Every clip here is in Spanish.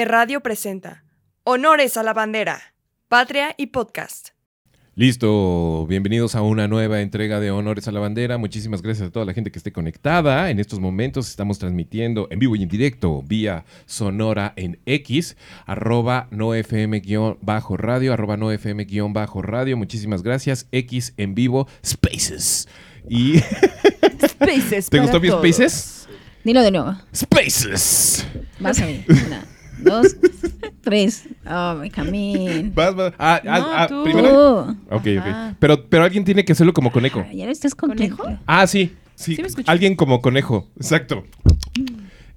Radio presenta Honores a la Bandera, Patria y Podcast. Listo, bienvenidos a una nueva entrega de Honores a la Bandera. Muchísimas gracias a toda la gente que esté conectada. En estos momentos estamos transmitiendo en vivo y en directo vía sonora en X, arroba no FM-bajo radio, arroba no FM-bajo radio. Muchísimas gracias. X en vivo, Spaces. Y Spaces. ¿Te gustó mi. Spaces? Dilo de nuevo. Spaces. Vas a ver. Dos, tres. Oh, my camín. Vas, vas. Ah, ah, No, ah, tú. primero. Ok, ok. Ah. Pero, pero alguien tiene que hacerlo como conejo. Ya no estás contento. ¿Conejo? Ah, sí. Sí, me alguien como conejo. Exacto.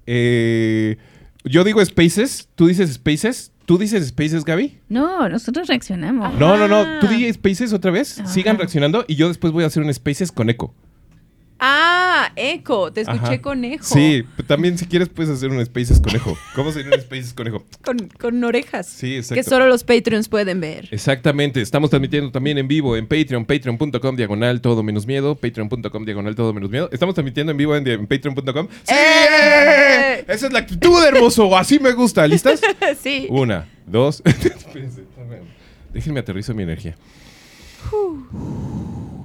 Eh, yo digo Spaces, tú dices Spaces, tú dices Spaces, Gaby. No, nosotros reaccionamos. No, no, no, Ah. tú di Spaces otra vez. Ajá. Sigan reaccionando y yo después voy a hacer un Spaces con eco. Ah, eco. Te escuché Ajá. conejo. Sí, también si quieres puedes hacer un Spaces conejo. ¿Cómo sería un Spaces conejo? Con, con orejas. Sí, Que exacto. solo los Patreons pueden ver. Exactamente, estamos transmitiendo también en vivo en Patreon, patreon.com diagonal todo menos miedo, patreon.com diagonal todo menos miedo. Estamos transmitiendo en vivo en, en patreon.com. ¡Sí! ¡Eh! Esa es la actitud, hermoso, así me gusta. ¿Listas? sí. Una, dos. Déjenme aterrizo mi energía.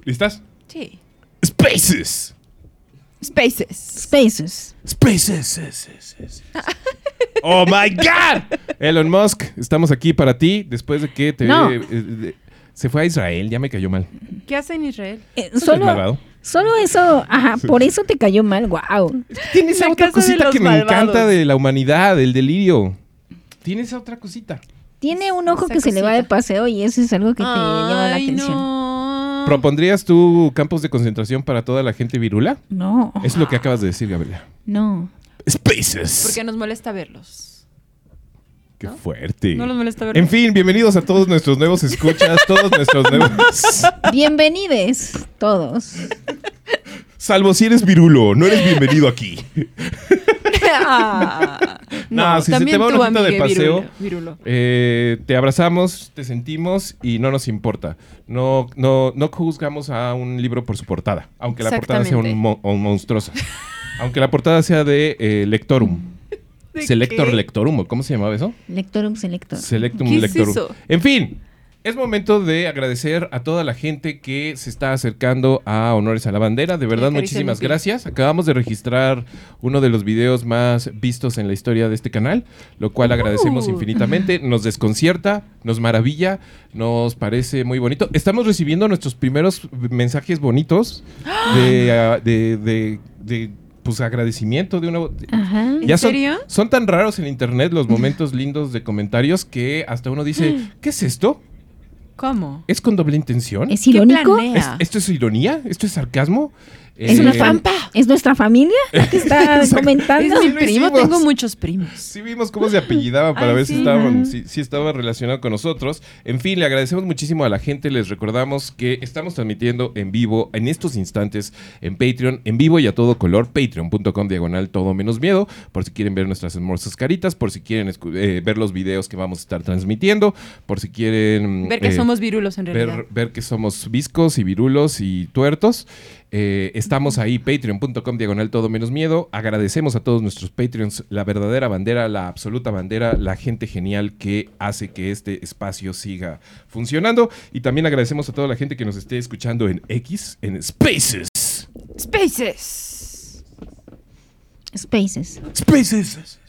¿Listas? Sí. Spaces. Spaces. Spaces. Spaces. Oh my God. Elon Musk, estamos aquí para ti después de que te No. eh, eh, se fue a Israel, ya me cayó mal. ¿Qué hace en Israel? Eh, solo, solo eso, ajá, por eso te cayó mal, wow. Tiene esa La otra cosita que me encanta de la humanidad, el delirio. Tiene esa otra cosita. Tiene un ojo Esa que se le va de paseo y eso es algo que te llama la Ay, atención. No. ¿Propondrías tú campos de concentración para toda la gente virula? No, Es lo que acabas de decir, Gabriela. no. Spaces. Porque nos molesta verlos. Qué ¿no? fuerte. No nos molesta verlos. En fin, bienvenidos a todos nuestros nuevos escuchas, todos nuestros nuevos. Bienvenides todos. Salvo si eres virulo, no eres bienvenido aquí. Ah. No, si se también te va un tú, ojito de paseo, virulo- virulo. Eh, te abrazamos, te sentimos y no nos importa. No, no, no juzgamos a un libro por su portada, aunque la portada sea un, mo- un monstruosa. aunque la portada sea de eh, Lectorum. ¿De Selector qué? Lectorum, ¿o ¿cómo se llamaba eso? Lectorum selector. Selectum ¿Qué es Lectorum. eso? En fin, es momento de agradecer a toda la gente que se está acercando a Honores a la Bandera. De verdad, muchísimas gracias. Acabamos de registrar uno de los videos más vistos en la historia de este canal, lo cual agradecemos Uh. infinitamente. Nos desconcierta, nos maravilla, nos parece muy bonito. Estamos recibiendo nuestros primeros mensajes bonitos de, ah, de, de- de, pues, agradecimiento de una... Ajá. ¿En Ya son, serio? son tan raros en internet los momentos lindos de comentarios que hasta uno dice, ¿qué es esto? ¿Cómo? ¿Es con doble intención? ¿Es ¿Qué irónico? ¿Es- ¿Esto es ironía? ¿Esto es sarcasmo? ¿Es una Eh, trampa? ¿Es nuestra familia la que está comentando? Es mi primo, hicimos. tengo muchos primos. Sí vimos cómo se apellidaba para Ay, ver si, sí. estaban, Ajá. si, si estaba relacionado con nosotros. En fin, le agradecemos muchísimo a la gente. Les recordamos que estamos transmitiendo en vivo en estos instantes en Patreon, en vivo y a todo color, patreon.com diagonal todo menos miedo, por si quieren ver nuestras hermosas caritas, por si quieren eh, ver los videos que vamos a estar transmitiendo, por si quieren... Ver que eh, somos virulos en realidad. ver, ver que somos viscos y virulos y tuertos. Eh, estamos ahí, patreon.com diagonal todo menos miedo. Agradecemos a todos nuestros Patreons, la verdadera bandera, la absoluta bandera, la gente genial que hace que este espacio siga funcionando. Y también agradecemos a toda la gente que nos esté escuchando en X, en Spaces. Spaces. Spaces. Spaces.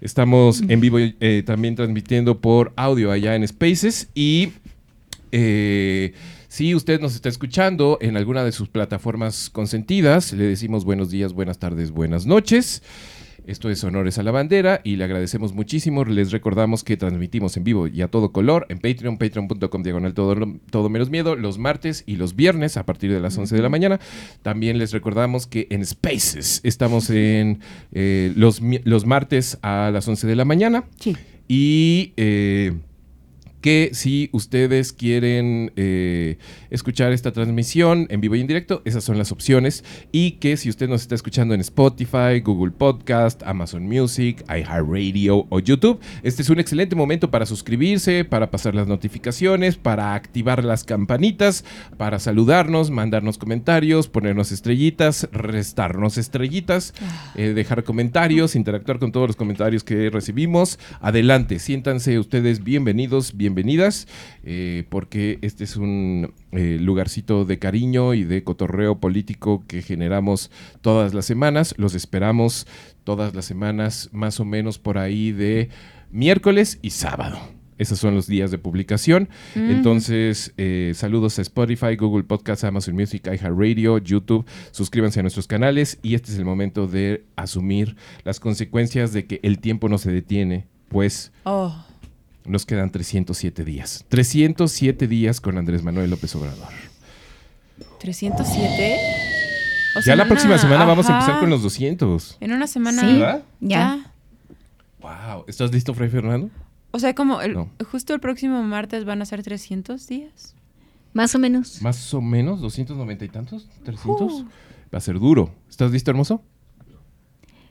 Estamos en vivo eh, también transmitiendo por audio allá en Spaces y eh, si usted nos está escuchando en alguna de sus plataformas consentidas, le decimos buenos días, buenas tardes, buenas noches. Esto es Honores a la Bandera y le agradecemos muchísimo. Les recordamos que transmitimos en vivo y a todo color en Patreon, patreon.com diagonal todo, todo menos miedo, los martes y los viernes a partir de las 11 de la mañana. También les recordamos que en Spaces estamos en eh, los, los martes a las 11 de la mañana Sí. y... eh, que si ustedes quieren eh, escuchar esta transmisión en vivo y en directo, esas son las opciones. Y que si usted nos está escuchando en Spotify, Google Podcast, Amazon Music, iHeartRadio o YouTube, este es un excelente momento para suscribirse, para pasar las notificaciones, para activar las campanitas, para saludarnos, mandarnos comentarios, ponernos estrellitas, restarnos estrellitas, eh, dejar comentarios, interactuar con todos los comentarios que recibimos. Adelante, siéntanse ustedes bienvenidos, bienvenidas, eh, porque este es un eh, lugarcito de cariño y de cotorreo político que generamos todas las semanas. Los esperamos todas las semanas, más o menos por ahí de miércoles y sábado. Esos son los días de publicación. Entonces, eh, saludos a Spotify, Google Podcasts, Amazon Music, iHeartRadio, YouTube. Suscríbanse a nuestros canales y este es el momento de asumir las consecuencias de que el tiempo no se detiene, pues Oh. Nos quedan 307 días. 307 días con Andrés Manuel López Obrador. 307. O ya la próxima semana vamos a empezar con los 200. En una semana. Sí. ¿Verdad? Ya. Wow. ¿Estás listo, Fray Fernando? O sea, como el- No. justo el próximo martes van a ser 300 días. Más o menos. Más o menos, 290 y tantos, 300. Uh. Va a ser duro. ¿Estás listo, hermoso?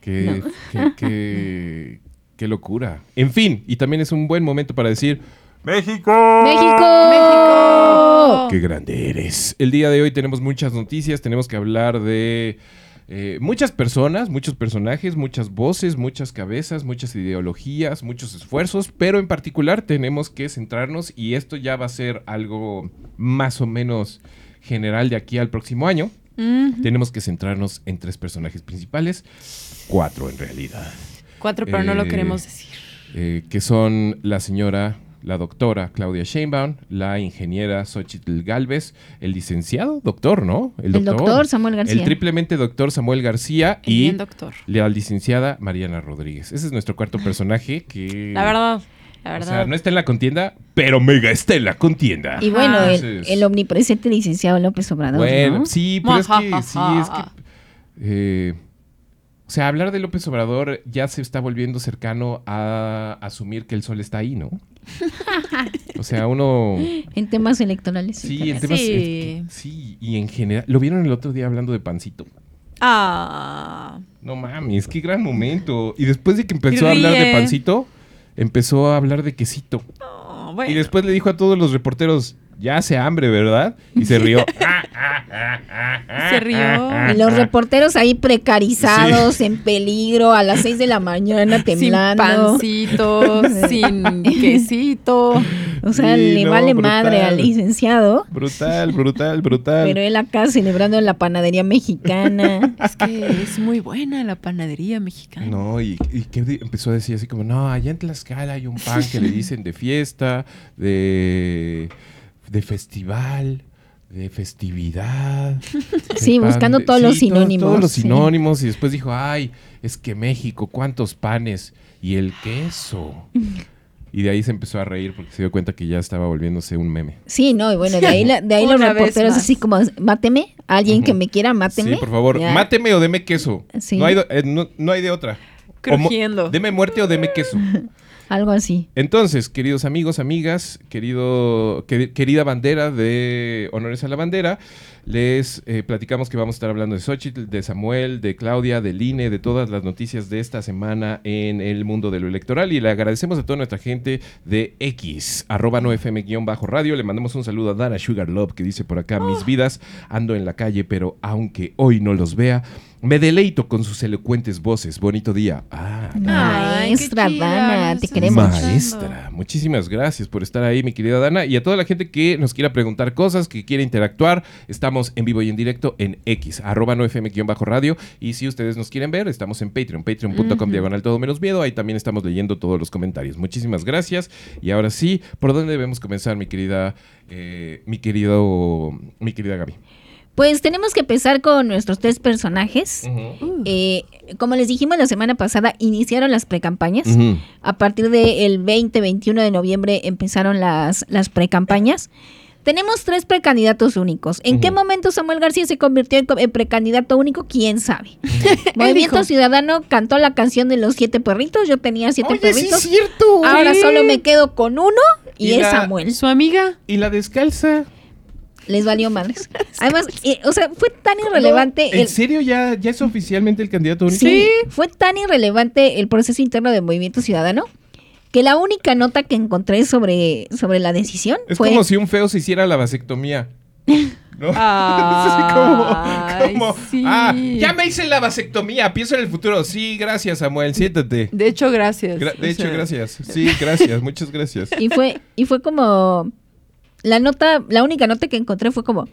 Qué, qué, qué- qué locura. En fin, y también es un buen momento para decir, México. ¡México! ¡México! Qué grande eres. El día de hoy tenemos muchas noticias, tenemos que hablar de eh, muchas personas, muchos personajes, muchas voces, muchas cabezas, muchas ideologías, muchos esfuerzos, pero en particular tenemos que centrarnos y esto ya va a ser algo más o menos general de aquí al próximo año. Tenemos que centrarnos en tres personajes principales, cuatro en realidad, Cuatro, pero no lo Eh, queremos decir. eh, que son la señora, la doctora Claudia Sheinbaum, la ingeniera Xochitl Galvez, el licenciado doctor, ¿no? El doctor Samuel García. El triplemente doctor Samuel García El y doctor. la licenciada Mariana Rodríguez. Ese es nuestro cuarto personaje que... La verdad. La O verdad. sea, no está en la contienda, pero mega está en la contienda. Y bueno, el, omnipresente licenciado López Obrador, Bueno, ¿no? sí, pero es que, sí, es que... eh, o sea, hablar de López Obrador ya se está volviendo cercano a asumir que el sol está ahí, ¿no? O sea, uno... En temas electorales. Sí, en Sí. temas... sí, y en general... ¿Lo vieron el otro día hablando de Pancito? Ah. No mames, qué gran momento. Y después de que empezó a hablar de. Pancito, empezó a hablar de quesito. No, bueno. Y después le dijo a todos los reporteros, ya hace hambre, ¿verdad? Y se rió. Se rió. Y los reporteros ahí precarizados, en peligro, a las 6 de la mañana temblando. Sin pancito, sin quesito. O sea, Sí, le no, vale brutal. madre al licenciado. brutal, brutal, brutal. Pero él acá celebrando en la panadería mexicana. Es que es muy buena la panadería mexicana. No, y, y que empezó a decir así como, no, allá en Tlaxcala hay un pan que le dicen de fiesta, de, de festival, de festividad. Sí, de buscando todos los sí, sinónimos, Todos los sí. sinónimos. Y después dijo, ay, es que México, ¿cuántos panes? Y el queso. Y de ahí se empezó a reír porque se dio cuenta que ya estaba volviéndose un meme. Sí, no, y bueno, de ahí, la- de ahí los reporteros así como, máteme, alguien que me quiera, máteme. Sí, por favor, Ya. máteme o deme queso. Sí. No, hay, eh, no, no hay de otra. O Crujiendo. deme muerte o deme queso. Algo así. Entonces, queridos amigos, amigas, querido, queri- querida bandera de Honores a la Bandera, les eh, platicamos que vamos a estar hablando de Xochitl, de Samuel, de Claudia, del INE, de todas las noticias de esta semana en el mundo de lo electoral y le agradecemos a toda nuestra gente de X, arroba no FM guion bajo radio. Le mandamos un saludo a Dana Sugar Love que dice por acá, mis vidas, ando en la calle, pero aunque hoy no los vea, me deleito con sus elocuentes voces. Bonito día. Ah, Maestra Dana, te queremos. Maestra, muchísimas gracias por estar ahí, mi querida Dana. Y a toda la gente que nos quiera preguntar cosas, que quiera interactuar, estamos en vivo y en directo en X, arroba no FM-bajo radio. Y si ustedes nos quieren ver, estamos en Patreon, patreon.com diagonal todo menos miedo. Ahí también estamos leyendo todos los comentarios. Muchísimas gracias. Y ahora sí, ¿por dónde debemos comenzar, mi querida, eh, mi querido, mi querida Gaby? Pues tenemos que empezar con nuestros tres personajes. Eh, como les dijimos la semana pasada, iniciaron las precampañas. Ujú. A partir del 20-21 de noviembre empezaron las, las precampañas. Tenemos tres precandidatos únicos. ¿En qué momento Samuel García se convirtió en, precandidato único? ¿Quién sabe? Movimiento dijo. Ciudadano cantó la canción de los siete perritos. Yo tenía siete Oye, sí es perritos. cierto. Ahora Sí. solo me quedo con uno y, y es la- Samuel. Su amiga. ¿Y la descalza? Les valió madres. Además, eh, o sea, fue tan irrelevante ¿En el, serio ya, ya es oficialmente el candidato único? Sí, fue tan irrelevante el proceso interno del Movimiento Ciudadano que la única nota que encontré sobre, sobre la decisión Es fue como si un feo se hiciera la vasectomía. ¿No? Ay, Así como, como, sí. ah, ya me hice la vasectomía, pienso en el futuro. Sí, gracias, Samuel, siéntate. De hecho, gracias. Gra- de hecho, sea, gracias. Sí, gracias, muchas gracias. y fue y fue como la nota, la única nota que encontré fue como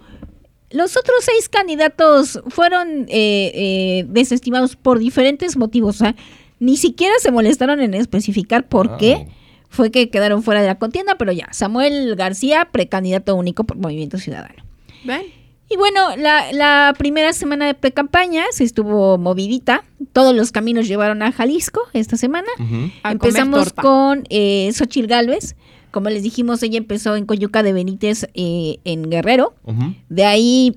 los otros seis candidatos fueron eh, eh, desestimados por diferentes motivos. O sea, ni siquiera se molestaron en especificar por Wow. qué fue que quedaron fuera de la contienda, pero ya, Samuel García, precandidato único por Movimiento Ciudadano. ¿Ven? Y bueno, la, la primera semana de pre-campaña se estuvo movidita. Todos los caminos llevaron a Jalisco esta semana. Empezamos con eh, Xochil Gálvez. Como les dijimos, ella empezó en Coyuca de Benítez eh, en Guerrero. De ahí,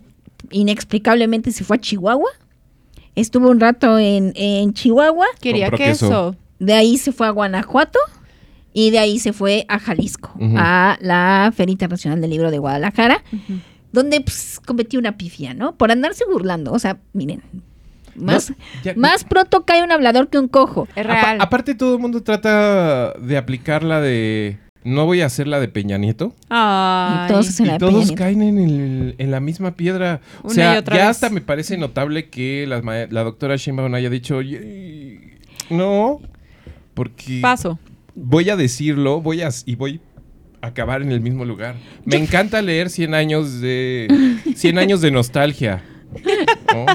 inexplicablemente, se fue a Chihuahua. Estuvo un rato en, en Chihuahua. Quería queso. queso. De ahí se fue a Guanajuato. Y de ahí se fue a Jalisco, a la Feria Internacional del Libro de Guadalajara donde pues, cometió una pifia, ¿no? Por andarse burlando. O sea, miren, más, No, ya- más pronto cae un hablador que un cojo. Es Apa- real. aparte, todo el mundo trata de aplicar la de. No voy a hacer la de Peña Nieto. Ay. Y todos hacen la Y de Peña todos caen en, el- en la misma piedra. O sea, y otra ya vez. hasta me parece notable que la, doctora Sheinbaum haya dicho, "Oye, no, porque Paso. voy a decirlo, voy a y voy a acabar en el mismo lugar. Me encanta leer 100 años de 100 años de nostalgia. ¿no?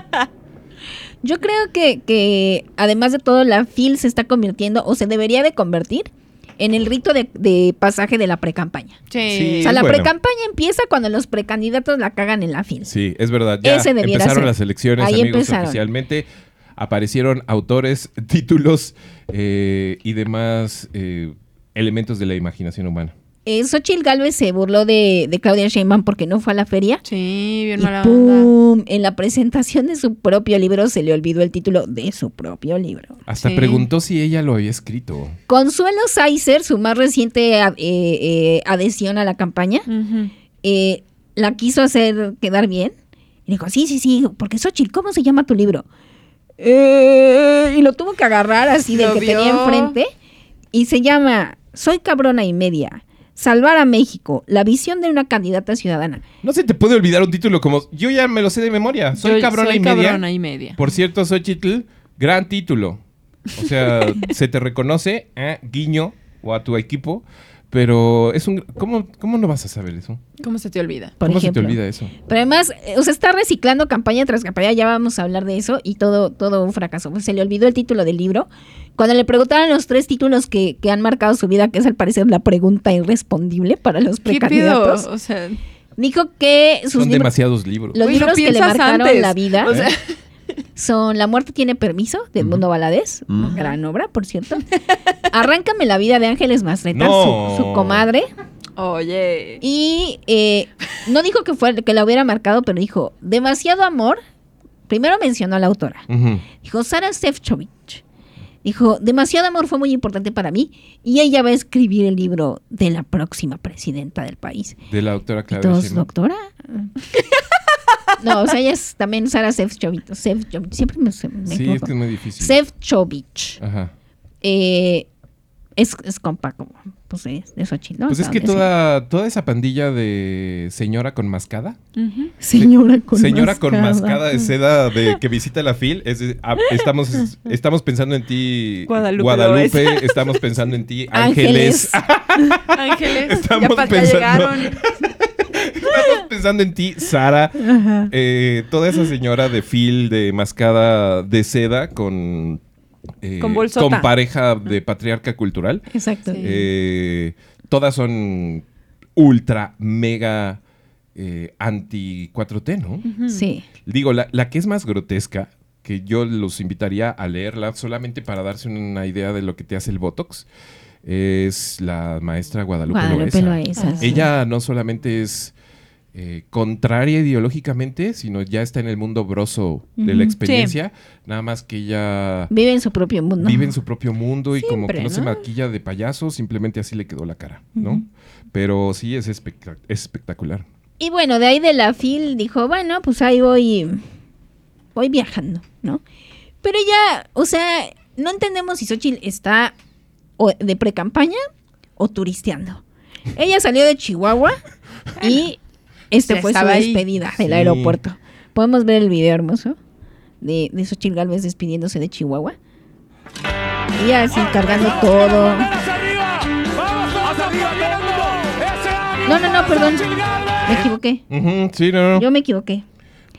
Yo creo que, que además de todo, la FIL se está convirtiendo, o se debería de convertir, en el rito de, de pasaje de la precampaña. Sí. Sí. O sea, la bueno. precampaña empieza cuando los precandidatos la cagan en la FIL. Sí, es verdad. Ya Ese empezaron ser. las elecciones, Ahí amigos, empezaron. oficialmente. Aparecieron autores, títulos eh, y demás eh, elementos de la imaginación humana. Eh, Xochitl Galvez se burló de, de Claudia Sheinbaum porque no fue a la feria. Sí, bien Y mala. En la presentación de su propio libro se le olvidó el título de su propio libro. Hasta Sí. preguntó si ella lo había escrito. Consuelo Saizer, su más reciente eh, eh, adhesión a la campaña, eh, la quiso hacer quedar bien. Y dijo, sí, sí, sí, porque Xochitl, ¿cómo se llama tu libro? "Eh", y lo tuvo que agarrar así del que tenía enfrente. Y se llama Soy cabrona y media. Salvar a México, la visión de una candidata ciudadana. No se te puede olvidar un título como... Yo ya me lo sé de memoria. Soy Yo cabrona soy y media. cabrona y media. Por cierto, Xochitl, gran título. O sea, se te reconoce, eh, guiño, o a tu equipo. Pero es un... ¿Cómo, cómo no vas a saber eso? ¿Cómo se te olvida? Por ¿Cómo ejemplo. se te olvida eso? Pero además, eh, o sea, está reciclando campaña tras campaña, ya vamos a hablar de eso, y todo, todo un fracaso. Pues se le olvidó el título del libro. Cuando le preguntaron los tres títulos que, que han marcado su vida, que es al parecer la pregunta irrespondible para los ¿Qué pido? precandidatos, O sea, dijo que sus Son libros, demasiados libros. los lo libros que le marcaron antes. la vida o sea, son La muerte tiene permiso, de Edmundo Valadez, Ujú. gran obra, por cierto. Arráncame la vida de Ángeles Mastreta, No. su, su comadre. oye. Y eh, no dijo que, fue, que la hubiera marcado, pero dijo, demasiado amor. Primero mencionó a la autora. Dijo, Sara Sefcovic. Dijo, demasiado amor fue muy importante para mí y ella va a escribir el libro de la próxima presidenta del país. De la doctora ¿Y Claudia Sheinbaum. doctora? no, o sea, ella es también Sara Sefcovic. Sefcovic, siempre me, me Sí, es equivoco. que es muy difícil. Sefcovic. Ajá. Eh, es, es compa, como, pues es de Xochitl, ¿no? Pues es que toda, toda esa pandilla de señora con mascada. Señora con señora con mascada. de seda de que visita la FIL, es de- ah, estamos, estamos pensando en ti, Guadalupe estamos pensando en ti, Ángeles, Ángeles. Estamos ya pensando- llegaron. estamos pensando en ti, Sara, eh, toda esa señora de FIL de mascada de seda con... eh, Con bolsota. con pareja de patriarca cultural. Exacto. Sí. Eh, todas son ultra, mega eh, anti 4T, ¿no? Sí. Digo, la, la que es más grotesca, que yo los invitaría a leerla solamente para darse una idea de lo que te hace el Botox, es la maestra Guadalupe, Guadalupe sí. Ella no solamente es eh, contraria ideológicamente, sino ya está en el mundo broso de la experiencia, nada más que ella Vive en su propio mundo. vive en su propio mundo y como que no, se maquilla de payaso, simplemente así le quedó la cara, ¿no? Pero sí, es, espectac- es espectacular. Y bueno, de ahí de la FIL dijo, bueno, pues ahí voy, voy viajando, ¿no? Pero ya, o sea, no entendemos si Xochitl está o de pre-campaña o turisteando. Ella salió de Chihuahua y este Ya fue su ahí. despedida del Sí. aeropuerto. Podemos ver el video hermoso de, de Xochitl Galvez despidiéndose de Chihuahua. Ella así cargando todo. No, no, no, perdón. Me equivoqué. Sí, no, no. Yo me equivoqué.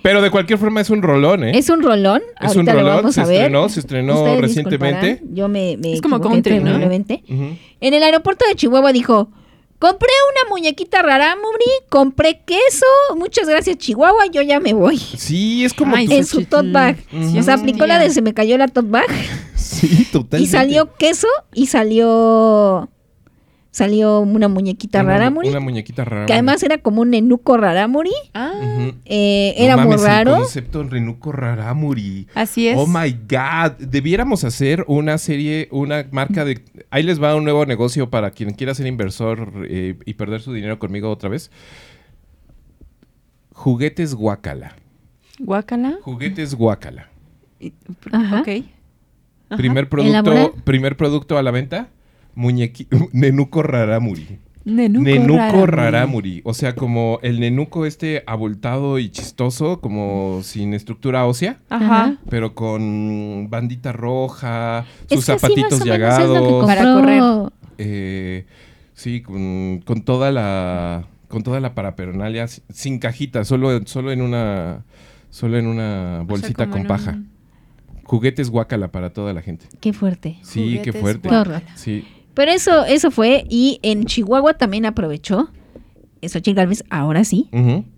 Pero de cualquier forma es un rolón, ¿eh? Es un rolón. Es un lo rolón, vamos se a ver. estrenó, se estrenó Ustedes recientemente. Yo me, me Es como country, ¿no? terriblemente. Ujú. En el aeropuerto de Chihuahua dijo, compré una muñequita rarámuri, compré queso, muchas gracias Chihuahua, yo ya me voy. Sí, es como... Ay, tu- En su tote bag. O sea, aplicó la de se me cayó la tote bag. Sí, totalmente. y salió queso y salió salió una muñequita Una- rarámuri, Una muñequita rara. que además era como un nenuco rarámuri. Ah, eh, No era muy raro. El concepto en Renuco Raramuri. así es. Oh my god. Debiéramos hacer una serie, una marca de. Ahí les va un nuevo negocio para quien quiera ser inversor eh, y perder su dinero conmigo otra vez. Juguetes Guacala. Guácala. Juguetes Guacala. Ajá. Ok. Ajá. Primer producto, primer producto a la venta. Muñequi Nenuco Raramuri. Nenuco. Raramuri. O sea, como el nenuco este abultado y chistoso, como sin estructura ósea. Ajá. pero con bandita roja, Es sus que zapatitos es lo que llagados, compró. Para correr. eh, sí, con, con toda la con toda la parafernalia si- sin cajita, solo solo en una solo en una O sea, bolsita con paja. un- Juguetes guacala para toda la gente. Qué fuerte. Sí, qué fuerte. Sí. Pero eso, eso fue, y en Chihuahua también aprovechó, Xochitl Galvez, ahora sí,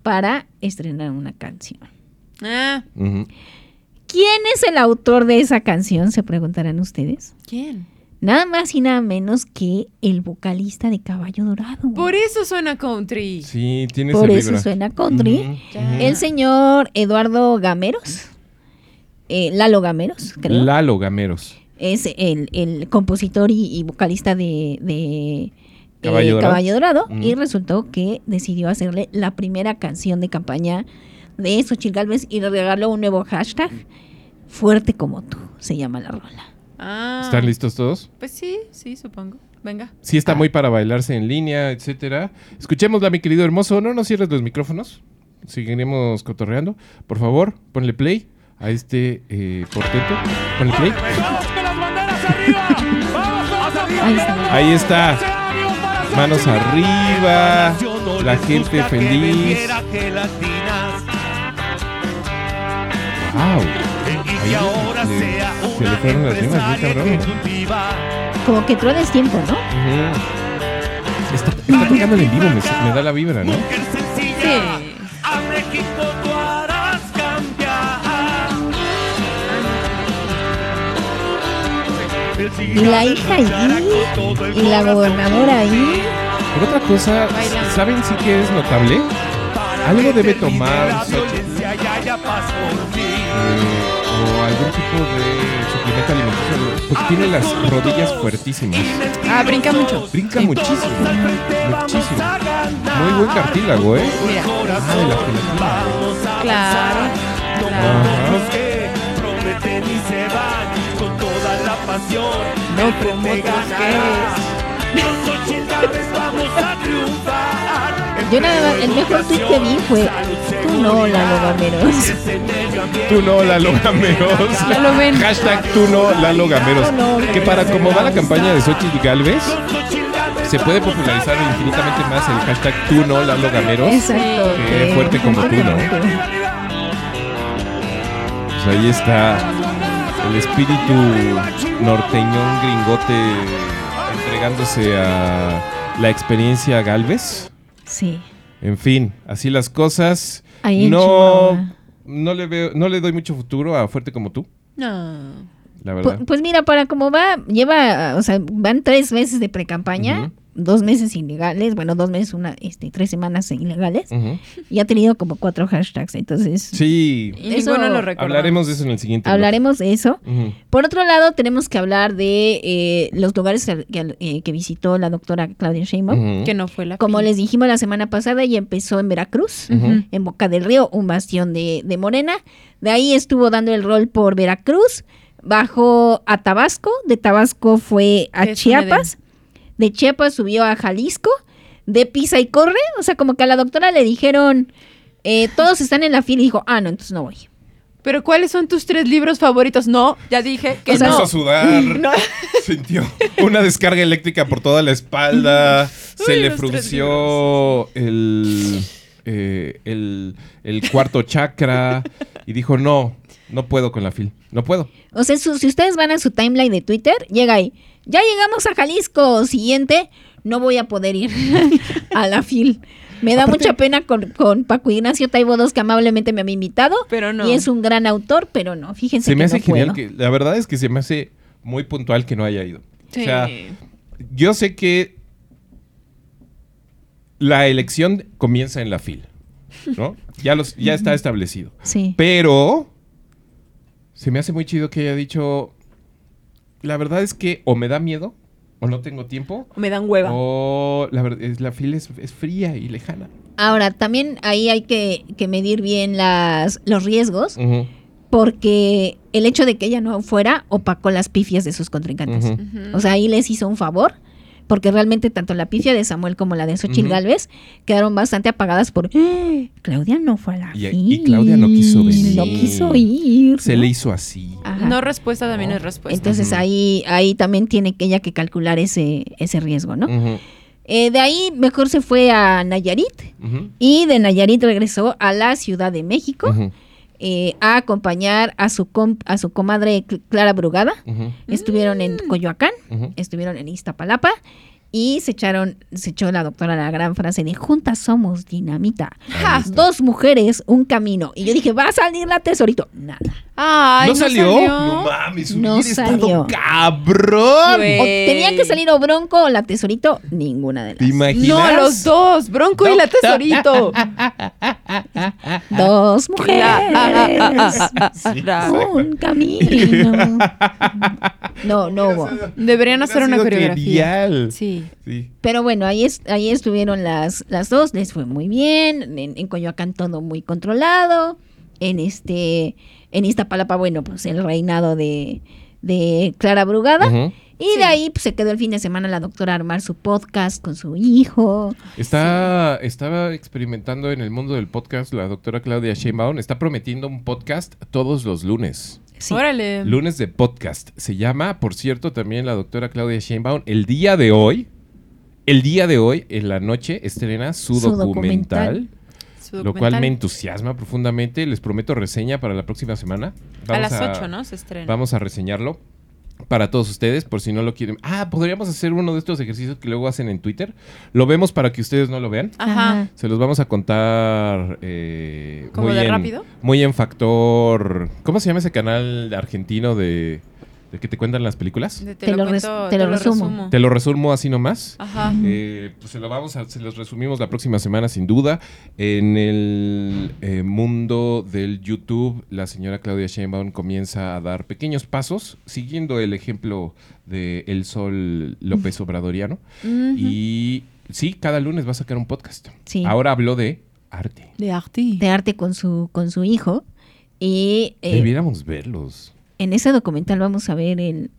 para estrenar una canción. Ah. ¿Quién es el autor de esa canción? Se preguntarán ustedes. ¿quién? Nada más y nada menos que el vocalista de Caballo Dorado. Por eso suena country. Sí, tiene Por eso vibra. suena country. El señor Eduardo Gameros, eh, Lalo Gameros, creo. Lalo Gameros. Es el, el compositor y, y vocalista de, de, eh, Caballo Dorado. Caballo Dorado, Ujú. y resultó que decidió hacerle la primera canción de campaña de Xochitl Galvez y le regaló un nuevo hashtag, fuerte como tú, se llama la rola. Ah. ¿Están listos todos? Pues sí, sí, supongo. Venga. Sí Ah. está muy para bailarse en línea, etcétera. Escuchémosla, mi querido hermoso. No nos cierres los micrófonos. Seguiremos cotorreando. Por favor, ponle play a este eh, portento. Ponle play. Ahí está. Ahí está. Manos arriba. La gente feliz. Wow. Ahí se le fueron las rimas, muy cabrón. Como que todo es tiempo, ¿no? Ujú. Está, está tocando en vivo, me, me da la vibra, ¿no? Sí. Y la hija ahí, y la gobernadora ahí. Por otra cosa. ¿saben sí que es notable? Algo debe tomar Xochitl, eh, o algún tipo de suplemento alimenticio, porque tiene las rodillas fuertísimas. Ah, brinca mucho. Brinca Sí. muchísimo, muchísimo. Muy buen cartílago, ¿eh? Mira. Ah, de la gelatina. Claro. Ajá. Pasión. No como Los ochentales vamos a triunfar. Yo nada más, el mejor tweet que vi fue, tú no, Lalo Gameros. Tú no, Lalo Gameros. Ya lo ven. Hashtag tú no, Lalo Gameros. Que para como va la campaña de Xochitl Galvez, se puede popularizar infinitamente más el hashtag tú no, Lalo Gameros. Exacto. Que- fuerte como tú, ¿no? Pues ahí está el espíritu norteñón gringote entregándose a la experiencia Galvez. Sí. En fin, así las cosas. Ahí no, no le veo, no le doy mucho futuro a Fuerte como tú, No. la verdad. Pu- Pues mira, para como va, lleva, o sea, van tres meses de pre-campaña Ujú. Dos meses ilegales, bueno, dos meses, una, este, tres semanas ilegales, y ha tenido como cuatro hashtags, entonces Sí. Eso- ninguno lo recordamos. Hablaremos de eso en el siguiente. hablaremos de eso. Por otro lado, tenemos que hablar de eh, los lugares que, que- eh, que visitó la doctora Claudia Sheinbaum. Que no fue la Como les dijimos la semana pasada, ella empezó en Veracruz, en Boca del Río, un bastión de, de Morena. De ahí estuvo dando el rol por Veracruz, bajó a Tabasco, de Tabasco fue a Es Chiapas, de Chiapas subió a Jalisco, de Pisa y Corre, o sea, como que a la doctora le dijeron, eh, todos están en la fila y dijo, ah, no, entonces no voy. Pero ¿cuáles son tus tres libros favoritos? No, ya dije que O sea, no. Empezó a sudar. Sintió una descarga eléctrica por toda la espalda. se Uy, le frunció el, eh, el, el cuarto chakra. Y dijo: No, no puedo con la fil. No puedo. O sea, su- si ustedes van a su timeline de Twitter, llega ahí. Ya llegamos a Jalisco. Siguiente, no voy a poder ir a la FIL. Me da Aparte- mucha pena con, con Paco Ignacio Taibo II, que amablemente me había invitado. Pero no. Y es un gran autor, pero no. Fíjense Se me que hace no genial puedo. que. La verdad es que se me hace muy puntual que no haya ido. Sí. O sea, yo sé que la elección comienza en la fil. ¿No? Ya, los, ya está establecido. Sí. Pero se me hace muy chido que haya dicho, la verdad es que o me da miedo o no tengo tiempo Me dan hueva. o la verdad es la fila es, es fría y lejana. Ahora, también ahí hay que, que medir bien las, los riesgos, porque el hecho de que ella no fuera opacó las pifias de sus contrincantes. O sea, ahí les hizo un favor, porque realmente tanto la pifia de Samuel como la de Xochitl Ujú. Galvez quedaron bastante apagadas por "Eh, Claudia no fue a la Y- y Claudia no quiso venir. No quiso ir. Se ¿no? le hizo así. Ajá. No respuesta también No. es respuesta. Entonces ahí, ahí también tiene que ella que calcular ese, ese riesgo, ¿no? Eh, de ahí mejor se fue a Nayarit y de Nayarit regresó a la Ciudad de México eh, a acompañar a su, com- a su comadre Cl- Clara Brugada. Estuvieron en Coyoacán, ujú. estuvieron en Iztapalapa y se echaron, se echó la doctora la gran frase de juntas somos dinamita. Está. Dos mujeres, un camino. Y yo dije, va a salir la tesorito. Nada. Ay, ¿No salió? No No mames, No salió. cabrón. Güey. O tenía que salir o Bronco o la tesorito, ninguna de ¿Te las. imaginas? No, los dos, Bronco y la tesorito. Dos mujeres. Bravo. un camino. No, no hubo. Deberían hacer una coreografía. Sí. Sí. Pero bueno, ahí, es, ahí estuvieron las, las dos, les fue muy bien. En, en Coyoacán todo muy controlado. En este, en Iztapalapa, bueno, pues el reinado de, de Clara Brugada. Y Sí. de ahí pues, se quedó el fin de semana la doctora a armar su podcast con su hijo. Está, Estaba experimentando en el mundo del podcast la doctora Claudia Sheinbaum. Está prometiendo un podcast todos los lunes. Sí. Órale. Lunes de podcast. Se llama, por cierto, también la doctora Claudia Sheinbaum. El día de hoy, el día de hoy, en la noche, estrena su, Su documental, documental. Su lo cual me entusiasma profundamente. Les prometo reseña para la próxima semana. A las 8, ¿no? Se estrena. Vamos a reseñarlo para todos ustedes, por si no lo quieren. Ah, podríamos hacer uno de estos ejercicios que luego hacen en Twitter. Lo vemos para que ustedes no lo vean. Ajá. Se los vamos a contar eh, ¿Como muy de en, rápido? Muy en factor. ¿Cómo se llama ese canal argentino de, de que te cuentan las películas? De- Te lo cuento- te lo resumo. Te lo resumo así nomás. Ajá. Eh, pues se lo vamos a, se los resumimos la próxima semana sin duda. En el eh, mundo del YouTube, la señora Claudia Sheinbaum comienza a dar pequeños pasos, siguiendo el ejemplo de El Sol López Obradoriano. Y sí, cada lunes va a sacar un podcast. Sí. Ahora habló de arte. De Arti. de arte con su, con su hijo. Y eh, Debiéramos verlos. En ese documental vamos a ver el,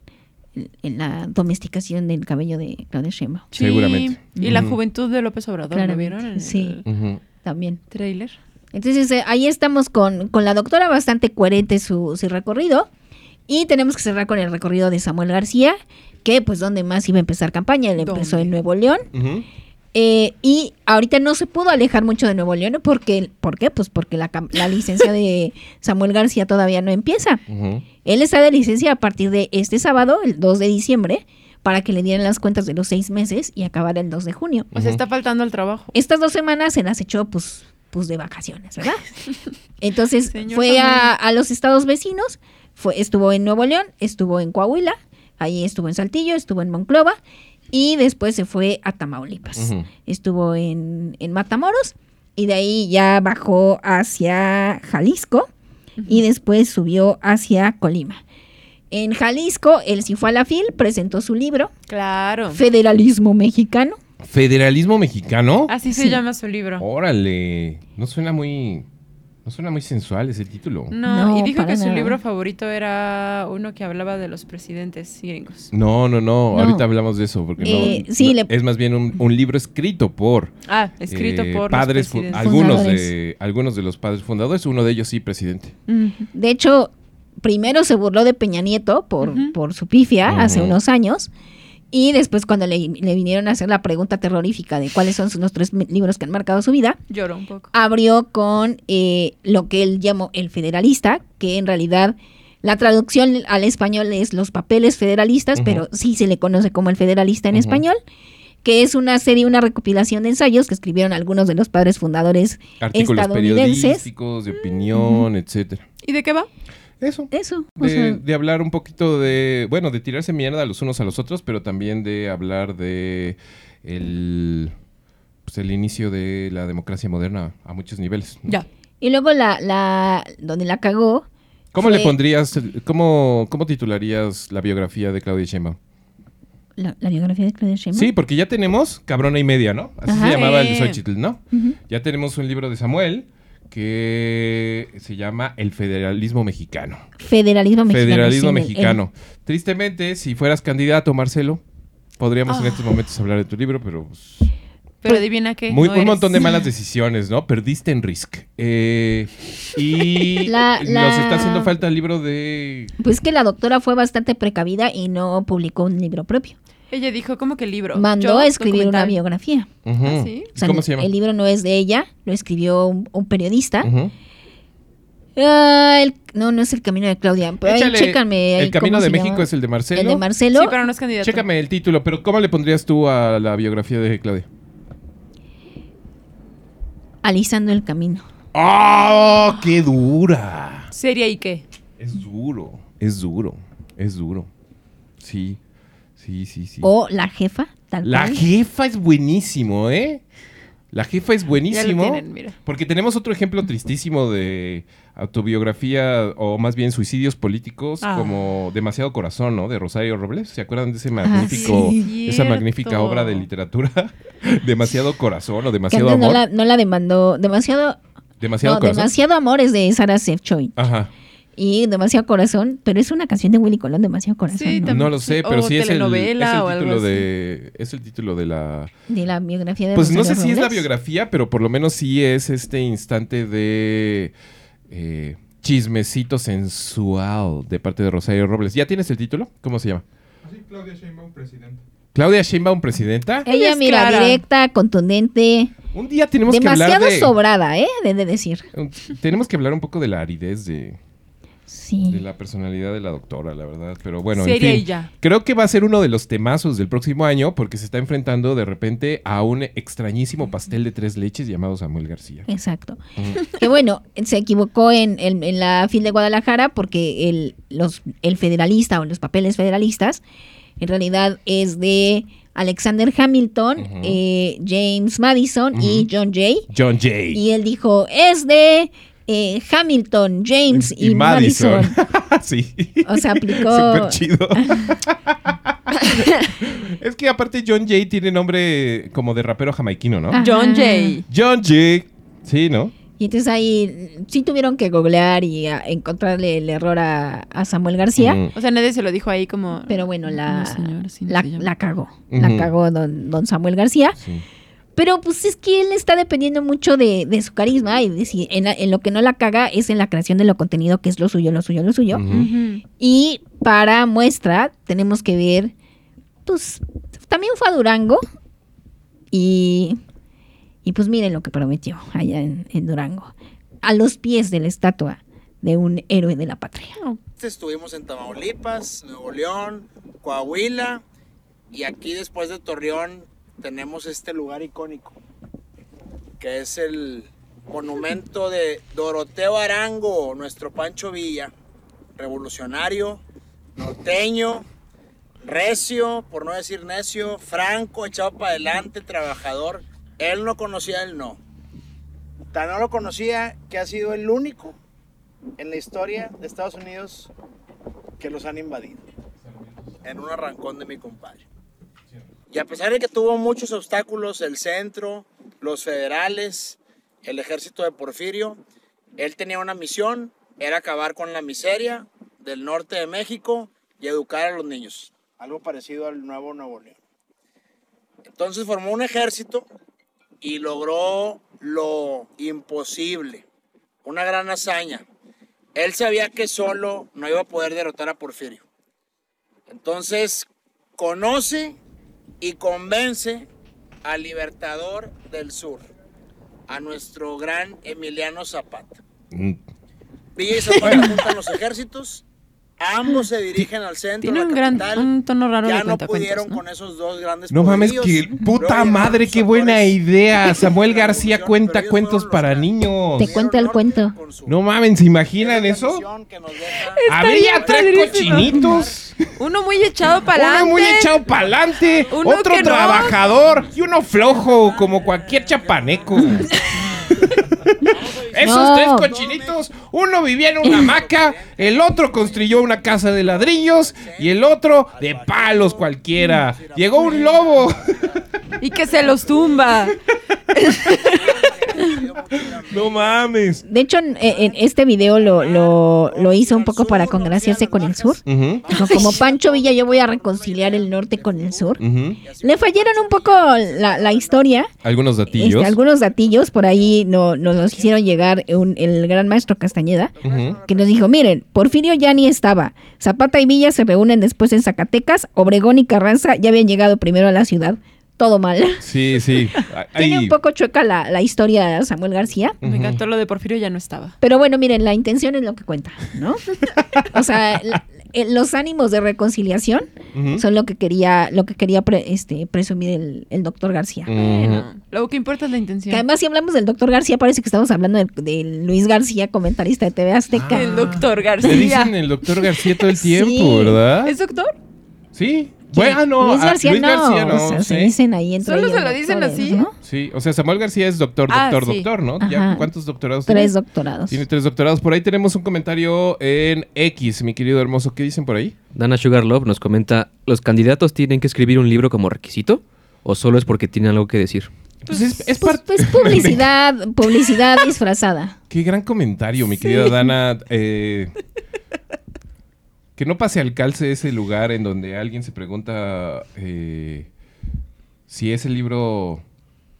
el- en la domesticación del cabello de Claudia Sheinbaum. Sí. Seguramente. Y la juventud de López Obrador, ¿lo Claramente, vieron? En sí. el. También. trailer. Entonces eh, ahí estamos con, con la doctora, bastante coherente su, su recorrido. Y tenemos que cerrar con el recorrido de Samuel García, que pues donde más iba a empezar campaña, él empezó ¿Dónde? en Nuevo León. Ujú. Eh, y ahorita no se pudo alejar mucho de Nuevo León, porque, ¿por qué? Pues porque la, licencia de Samuel García todavía no empieza. Él está de licencia a partir de este sábado, el 2 de diciembre, para que le dieran las cuentas de los seis meses y acabar el 2 de junio. O sea, está faltando el trabajo. Estas dos semanas se las echó pues, pues de vacaciones, ¿verdad? Entonces fue a, los estados vecinos, fue, estuvo en Nuevo León, estuvo en Coahuila, ahí estuvo en Saltillo, estuvo en Monclova y después se fue a Tamaulipas. Estuvo en, en Matamoros y de ahí ya bajó hacia Jalisco y después subió hacia Colima. En Jalisco, él sí fue a la FIL, presentó su libro, Claro. Federalismo Mexicano. ¿Federalismo mexicano? Así se Sí. llama su libro. Órale. No suena muy. No suena muy sensual ese título. No, No, y dijo que su libro favorito era uno que hablaba de los presidentes gringos. No, no, no, No. Ahorita hablamos de eso. Porque Eh, no, sí, no, le- es más bien un, un libro escrito por. Ah, escrito eh, por padres los algunos Fundadores. de algunos de los padres fundadores uno de ellos sí presidente. De hecho, primero se burló de Peña Nieto por, por su pifia hace unos años. Y después cuando le, le vinieron a hacer la pregunta terrorífica de cuáles son sus- los tres libros que han marcado su vida, Lloró un poco. abrió con eh, lo que él llamó el federalista, que en realidad la traducción al español es los papeles federalistas, pero sí se le conoce como el federalista en español, que es una serie, una recopilación de ensayos que escribieron algunos de los padres fundadores artículos estadounidenses. periodísticos de opinión etcétera ¿Y de qué va? Eso Eso. o de, sea, de hablar un poquito de bueno de tirarse mierda los unos a los otros pero también de hablar de el pues, el inicio de la democracia moderna a muchos niveles ¿no? Ya. y luego la, la, donde la cagó. ¿Cómo fue le pondrías, cómo, cómo titularías la biografía de Claudia Sheinbaum? La, la biografía de Claudia Sheinbaum. Sí, porque ya tenemos Cabrona y Media, ¿no? Así Ajá. se llamaba el de Sí. Xochitl, ¿no? Ya tenemos un libro de Samuel que se llama El Federalismo Mexicano. Federalismo mexicano. Federalismo sí, el- Mexicano. Tristemente, si fueras candidato, Marcelo, podríamos en Ah. estos momentos hablar de tu libro, pero pues, Pero adivina qué. muy- no un eres. montón de malas decisiones, ¿no? Perdiste en Risk. Eh, y La- nos está haciendo falta el libro de... Pues que la doctora fue bastante precavida y no publicó un libro propio. Ella dijo, ¿cómo que libro? Mandó Yo, a escribir una biografía. ¿Ah, sí? O sea, ¿Cómo se llama? El libro no es de ella, lo escribió un, un periodista. Ah, el- no, no es el camino de Claudia. Pero ahí Échale, chécame ahí el camino de México llama. es el de Marcelo. El de Marcelo. Sí, pero no es candidato. Chécame el título, pero ¿cómo le pondrías tú a la biografía de Claudia? Alisando el camino. ¡Oh, qué dura! ¿Seria y qué? Es duro, es duro, es duro. Sí, sí, sí, sí. O la jefa, tal La cual. jefa es buenísimo, ¿eh? La jefa es Ya lo buenísimo. tienen, mira. Porque tenemos otro ejemplo tristísimo de autobiografía o más bien suicidios políticos Ah. como Demasiado Corazón, ¿no? De Rosario Robles. ¿Se acuerdan de ese magnífico, sí. esa magnífica obra de literatura? Demasiado Corazón o Demasiado no Amor. la, no la demandó. Demasiado. Demasiado no, Corazón. demasiado amor es de Sara Sefcoit. Ajá. Y demasiado corazón. Pero es una canción de Willy Colón, demasiado corazón. Sí, ¿no? también. No lo sé, Sí, pero o sí es el, es el telenovela o algo título de es el título de la De la biografía de Pues no sé si es la biografía, pero por lo menos sí es este instante de eh, chismecito sensual de parte de Rosario Robles. ¿Ya tienes el título? ¿Cómo se llama? Así, Claudia Sheinbaum, presidenta. Claudia Sheinbaum, presidenta. Ella, es mira, clara. directa, contundente. Un día tenemos que Demasiado hablar de... sobrada, ¿eh? De, de decir. un- Tenemos que hablar un poco de la aridez de, Sí. de la personalidad de la doctora, la verdad. Pero bueno, en fin. Creo que va a ser uno de los temazos del próximo año porque se está enfrentando de repente a un extrañísimo pastel de tres leches llamado Samuel García. Exacto. Ujú. Que bueno, se equivocó en, en- en la FIL de Guadalajara porque el, los, el federalista o los papeles federalistas en realidad es de Alexander Hamilton, eh, James Madison y. John Jay. John Jay. Y él dijo, es de eh, Hamilton, James y, Madison. sí. O sea, aplicó... Súper chido. es que aparte John Jay tiene nombre como de rapero jamaiquino, ¿no? Ajá. John Jay. John Jay. Sí, ¿no? Y entonces ahí sí tuvieron que googlear y a- encontrarle el error a, a Samuel García. O sea, nadie se lo dijo ahí como... Pero bueno, la, No, señor, así no la, la cagó. La cagó don, don Samuel García. Sí. Pero pues es que él está dependiendo mucho de, de su carisma y de si en, la- en lo que no la caga es en la creación de lo contenido que es lo suyo, lo suyo, lo suyo. Y para muestra tenemos que ver, pues también fue a Durango y, y pues miren lo que prometió allá en, en Durango, a los pies de la estatua de un héroe de la patria. Estuvimos en Tamaulipas, Nuevo León, Coahuila y aquí después de Torreón tenemos este lugar icónico que es el monumento de Doroteo Arango, nuestro Pancho Villa, revolucionario, norteño, recio, por no decir necio, franco, echado para adelante, trabajador. Él no conocía el no. Tan no lo conocía que ha sido el único en la historia de Estados Unidos que los han invadido. En un arrancón de mi compadre. Y a pesar de que tuvo muchos obstáculos, el centro, los federales, el ejército de Porfirio, él tenía una misión, era acabar con la miseria del norte de México y educar a los niños. Algo parecido al nuevo Nuevo León. Entonces formó un ejército y logró lo imposible, una gran hazaña. Él sabía que solo no iba a poder derrotar a Porfirio. Entonces conoce y convence al libertador del sur, a nuestro gran Emiliano Zapata. Mm. Villa y Zapata juntan los ejércitos, ambos se dirigen al centro, Tiene un gran un tono raro ya de no pudieron ¿no? con esos dos grandes No mames, que puta madre, qué buena idea. Samuel García cuenta cuentos para niños. Te cuenta el cuento. No mames, ¿se imaginan eso? Habría tres padrísimo. cochinitos. Uno muy echado para Uno adelante. muy echado para adelante, Uno otro no. trabajador y uno flojo, como cualquier chapaneco. Esos No. tres cochinitos, uno vivía en una hamaca, el otro construyó una casa de ladrillos y el otro de palos cualquiera. Llegó un lobo. Y que se los tumba. No mames. De hecho, en, en este video lo, lo, lo hizo un poco para congraciarse con el sur. Dijo, como Pancho Villa, yo voy a reconciliar el norte con el sur. Le fallaron un poco la, la historia. Algunos Este, datillos. algunos datillos por ahí no, nos los hicieron llegar un- el gran maestro Castañeda, que nos dijo, miren, Porfirio ya ni estaba. Zapata y Villa se reúnen después en Zacatecas, Obregón y Carranza ya habían llegado primero a la ciudad. Todo mal. Sí, sí. Tiene un poco chueca la, la historia de Samuel García. Me encantó lo de Porfirio, ya no estaba. Pero bueno, miren, la intención es lo que cuenta, ¿no? o sea, la- los ánimos de reconciliación son lo que quería, lo que quería pre- este, presumir el, el doctor García. Bueno, lo que importa es la Que intención. además, si hablamos del doctor García, parece que estamos hablando de, de Luis García, comentarista de TV Azteca. el doctor García. dicen el doctor García todo el tiempo, Sí. ¿verdad? ¿Es doctor? Sí. Bueno, no. Luis ah, García Luis no. García no, o sea, se dicen ahí entre Solo ellos se lo dicen doctores, así. ¿no? Sí, o sea, Samuel García es doctor, Ah, doctor, sí. doctor, ¿no? ¿Ya. ¿Cuántos doctorados Tres tiene? doctorados. Tiene tres doctorados. Por ahí tenemos un comentario en X, mi querido hermoso. ¿Qué dicen por ahí? Dana Sugarlove nos comenta, ¿los candidatos tienen que escribir un libro como requisito? ¿O solo es porque tienen algo que decir? Pues es, es Pues, pues publicidad, publicidad disfrazada. Qué gran comentario, mi querida Dana. Eh, que no pase al calce ese lugar en donde alguien se pregunta eh, si ese libro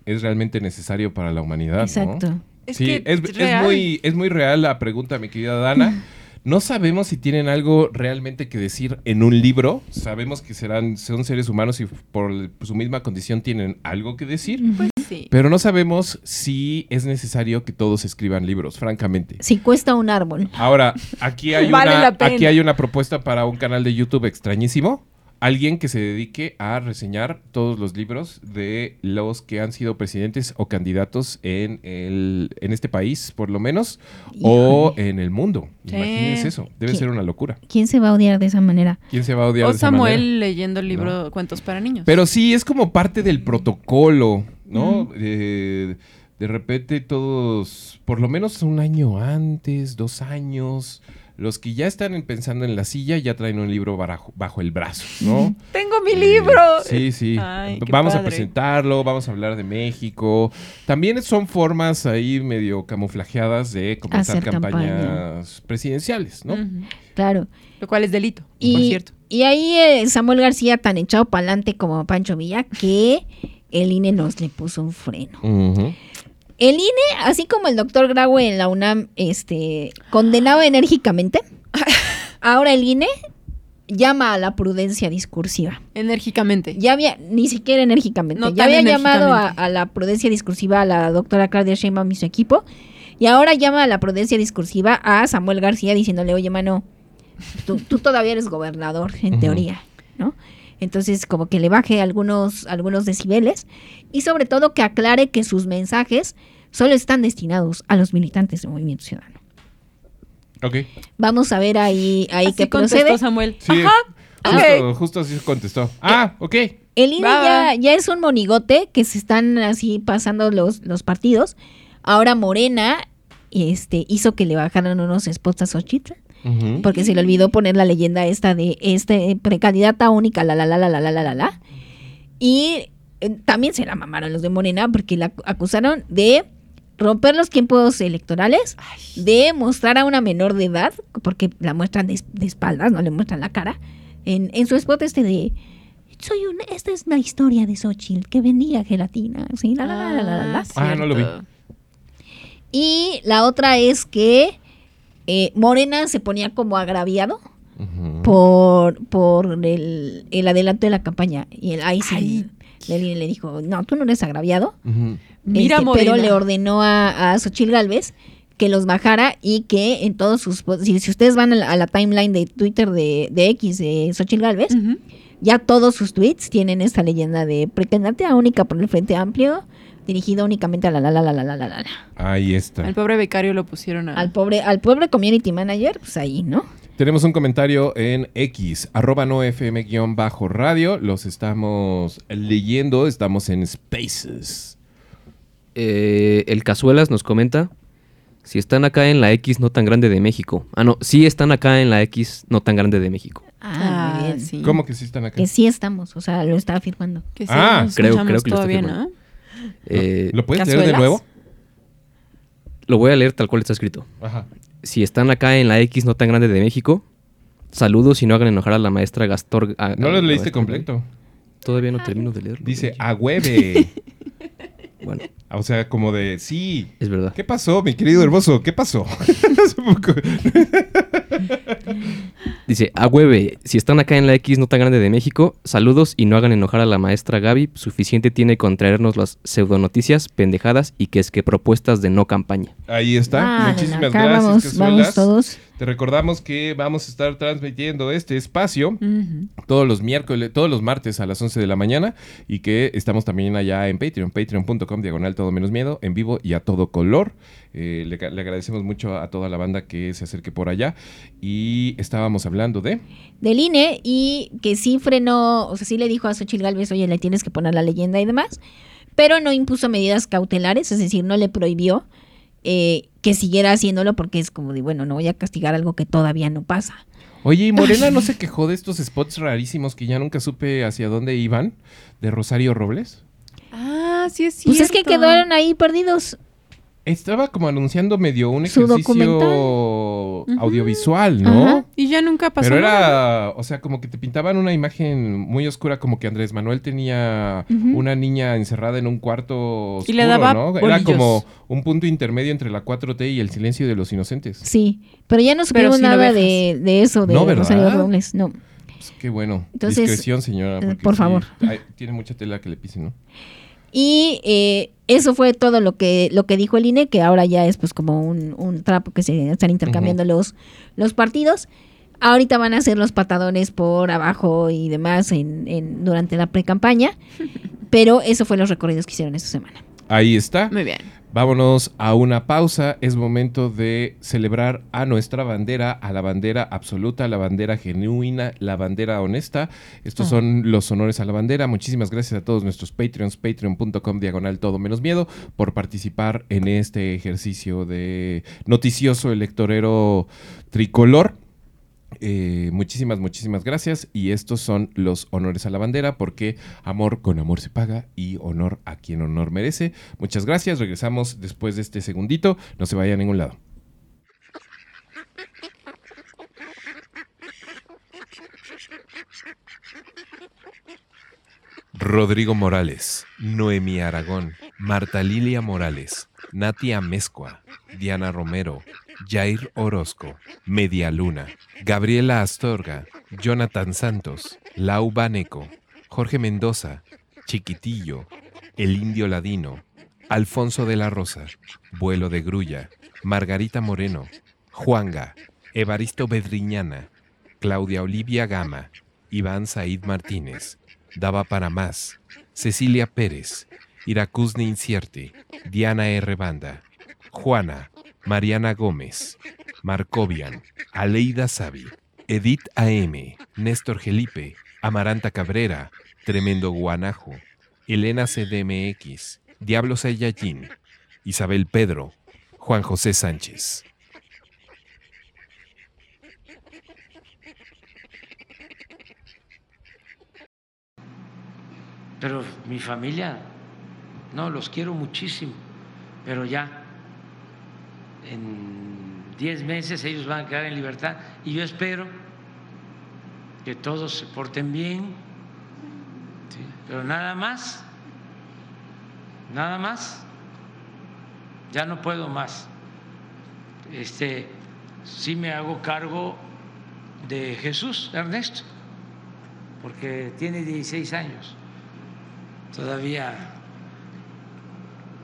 es realmente necesario para la humanidad. ¿no? Exacto. Es sí, que es, muy, es muy real la pregunta, mi querida Dana. No sabemos si tienen algo realmente que decir en un libro. Sabemos que serán, son seres humanos y por el- su misma condición tienen algo que decir. Pues sí. Pero no sabemos si es necesario que todos escriban libros, francamente. Si cuesta un árbol. Ahora, aquí hay, Vale una, aquí hay una propuesta para un canal de YouTube extrañísimo. Alguien que se dedique a reseñar todos los libros de los que han sido presidentes o candidatos en, el, en este país, por lo menos, o en el mundo. Sí. Imagínense eso. Debe ser una locura. ¿Quién se va a odiar de esa manera? ¿Quién se va a odiar O de esa manera? Samuel leyendo el libro Cuentos para Niños. Pero sí, es como parte del protocolo, ¿no? Eh, de repente todos, por lo menos un año antes, dos años, los que ya están en- pensando en la silla ya traen un libro bajo, bajo el brazo, ¿no? Tengo mi Eh, libro. Sí, sí. Ay, qué vamos a presentarlo, vamos a hablar de México. También son formas ahí medio camuflajeadas de comenzar Hacer campañas campaña. presidenciales, ¿no? Claro. Lo cual es delito, por Y, cierto. y ahí eh, Samuel García tan echado para adelante como Pancho Villa que el INE nos le puso un freno. El INE, así como el doctor Graue en la UNAM, este, condenaba enérgicamente, ahora el INE llama a la prudencia discursiva. Enérgicamente. Ya había, ni siquiera enérgicamente, No ya había llamado a, la prudencia discursiva a la doctora Claudia Sheinbaum y su equipo, y ahora llama a la prudencia discursiva a Samuel García diciéndole, oye, mano, tú, tú todavía eres gobernador, en teoría, ¿no? Entonces, como que le baje algunos, algunos decibeles y sobre todo que aclare que sus mensajes solo están destinados a los militantes del Movimiento Ciudadano. Ok. Vamos a ver ahí, ahí Así qué contestó procede. Samuel. Sí, Ajá. Justo, justo así contestó. Ah, ok. El INE ya es un monigote que se están así pasando los, los partidos. Ahora Morena este, hizo que le bajaran unos spots a Xochitl. Porque se le olvidó poner la leyenda esta de este precandidata única, la la la la la la la la la. Y eh, también se la mamaron los de Morena porque la acusaron de romper los tiempos electorales, de mostrar a una menor de edad, porque la muestran de, de espaldas, no le muestran la cara, en, en su spot este de soy una, esta es la historia de Xochitl que vendía gelatina, sí, la la la la la la. la. Ah, no lo vi. Y la otra es que eh, Morena se ponía como agraviado por, por el, el adelanto de la campaña. Y el, ahí sí, le, le dijo, no, tú no eres agraviado. Ujú. Mira, Este, Morena. Pero le ordenó a, a Xochitl Galvez que los bajara y que en todos sus... Si, si ustedes van a la, a la timeline de Twitter de, de X de Xochitl Galvez, ya todos sus tweets tienen esta leyenda de precandidata única por el Frente Amplio, dirigida únicamente a la la la la la la la la. Ahí está. Al pobre becario lo pusieron a... Al pobre, al pobre community manager, pues ahí, ¿no? Tenemos un comentario en X, arroba no FM guion bajo radio. Los estamos leyendo, estamos en Spaces. Eh, el Cazuelas nos comenta si están acá en la X no tan grande de México. Ah, no, sí están acá en la X no tan grande de México. Ah, bien. sí. ¿Cómo que sí están acá? Que sí estamos, o sea, lo está afirmando. Que sí, Ah, creo- creo que lo está todavía, firmando. ¿no? Eh, ¿Lo puedes leer de nuevo? lo voy a leer tal cual está escrito. Ajá. Si están acá en la X no tan grande de México, saludos y no hagan enojar a la maestra Gastor. a- No a lo leíste completo. Todavía no termino de leerlo. Dice, a hueve. Bueno, o sea, como de, sí. es verdad. ¿Qué pasó, mi querido hermoso? ¿Qué pasó? Dice, a hueve, si están acá en la X no tan grande de México, saludos y no hagan enojar a la maestra Gaby. Suficiente tiene con traernos las pseudonoticias, pendejadas y que es que propuestas de no campaña. Ahí está. Ah, Muchísimas acá gracias, vamos, vamos todos. Te recordamos que vamos a estar transmitiendo este espacio todos los miércoles, todos los martes a las 11 de la mañana y que estamos también allá en Patreon, patreon.com diagonal todo menos miedo, en vivo y a todo color. Eh, le, le agradecemos mucho a toda la banda que se acerque por allá y estábamos hablando de... Del INE y que sí frenó, o sea, sí le dijo a Xochitl Galvez, oye, le tienes que poner la leyenda y demás, pero no impuso medidas cautelares, es decir, no le prohibió eh, que siguiera haciéndolo porque es como de, bueno, no voy a castigar algo que todavía no pasa. Oye, ¿y Morena no se quejó de estos spots rarísimos que ya nunca supe hacia dónde iban? ¿De Rosario Robles? Ah, sí es cierto. Pues es que quedaron ahí perdidos. Estaba como anunciando medio un ejercicio documental. audiovisual, ¿no? Ajá. Y ya nunca pasó Pero nada. era, o sea, como que te pintaban una imagen muy oscura, como que Andrés Manuel tenía una niña encerrada en un cuarto oscuro, Y le daba ¿no? Era como un punto intermedio entre la 4T y el silencio de los inocentes. Sí, pero ya no supimos nada de, de eso, de No, ¿verdad? Rosario Robles, no. Pues, qué bueno. Entonces, Discreción, señora. eh, por sí, favor. hay- tiene mucha tela que le pisen, ¿no? Y eh, eso fue todo lo que lo que dijo el INE, que ahora ya es pues como un, un trapo que se están intercambiando los, los partidos. Ahorita van a ser los patadores por abajo y demás en, en- durante la pre-campaña, pero eso fue los recorridos que hicieron esta semana. Ahí está. Muy bien. Vámonos a una pausa. Es momento de celebrar a nuestra bandera, a la bandera absoluta, a la bandera genuina, la bandera honesta. Estos son los honores a la bandera. Muchísimas gracias a todos nuestros Patreons, patreon.com diagonal todo menos miedo, por participar en este ejercicio de noticioso electorero tricolor. Eh, muchísimas, muchísimas gracias. Y estos son los honores a la bandera, porque amor con amor se paga y honor a quien honor merece. Muchas gracias. Regresamos después de este segundito. No se vaya a ningún lado. Rodrigo Morales, Noemi Aragón, Marta Lilia Morales, Natia Mezcua, Diana Romero, Jair Orozco, Media Luna, Gabriela Astorga, Jonathan Santos, Lau Baneco, Jorge Mendoza, Chiquitillo, El Indio Ladino, Alfonso de la Rosa, Vuelo de Grulla, Margarita Moreno, Juanga, Evaristo Bedriñana, Claudia Olivia Gama, Iván Said Martínez, Daba para más, Cecilia Pérez, Iracusne Incierte, Diana R. Banda, Juana, Mariana Gómez, Marcovian, Aleida Savi, Edith AM, Néstor Gelipe, Amaranta Cabrera, Tremendo Guanajo, Elena CDMX, Diablo Saiyajin, Isabel Pedro, Juan José Sánchez. Pero mi familia, no, los quiero muchísimo, pero ya en 10 meses ellos van a quedar en libertad y yo espero que todos se porten bien, pero nada más, nada más, ya no puedo más. Este, sí me hago cargo de Jesús, Ernesto, porque tiene 16 años, todavía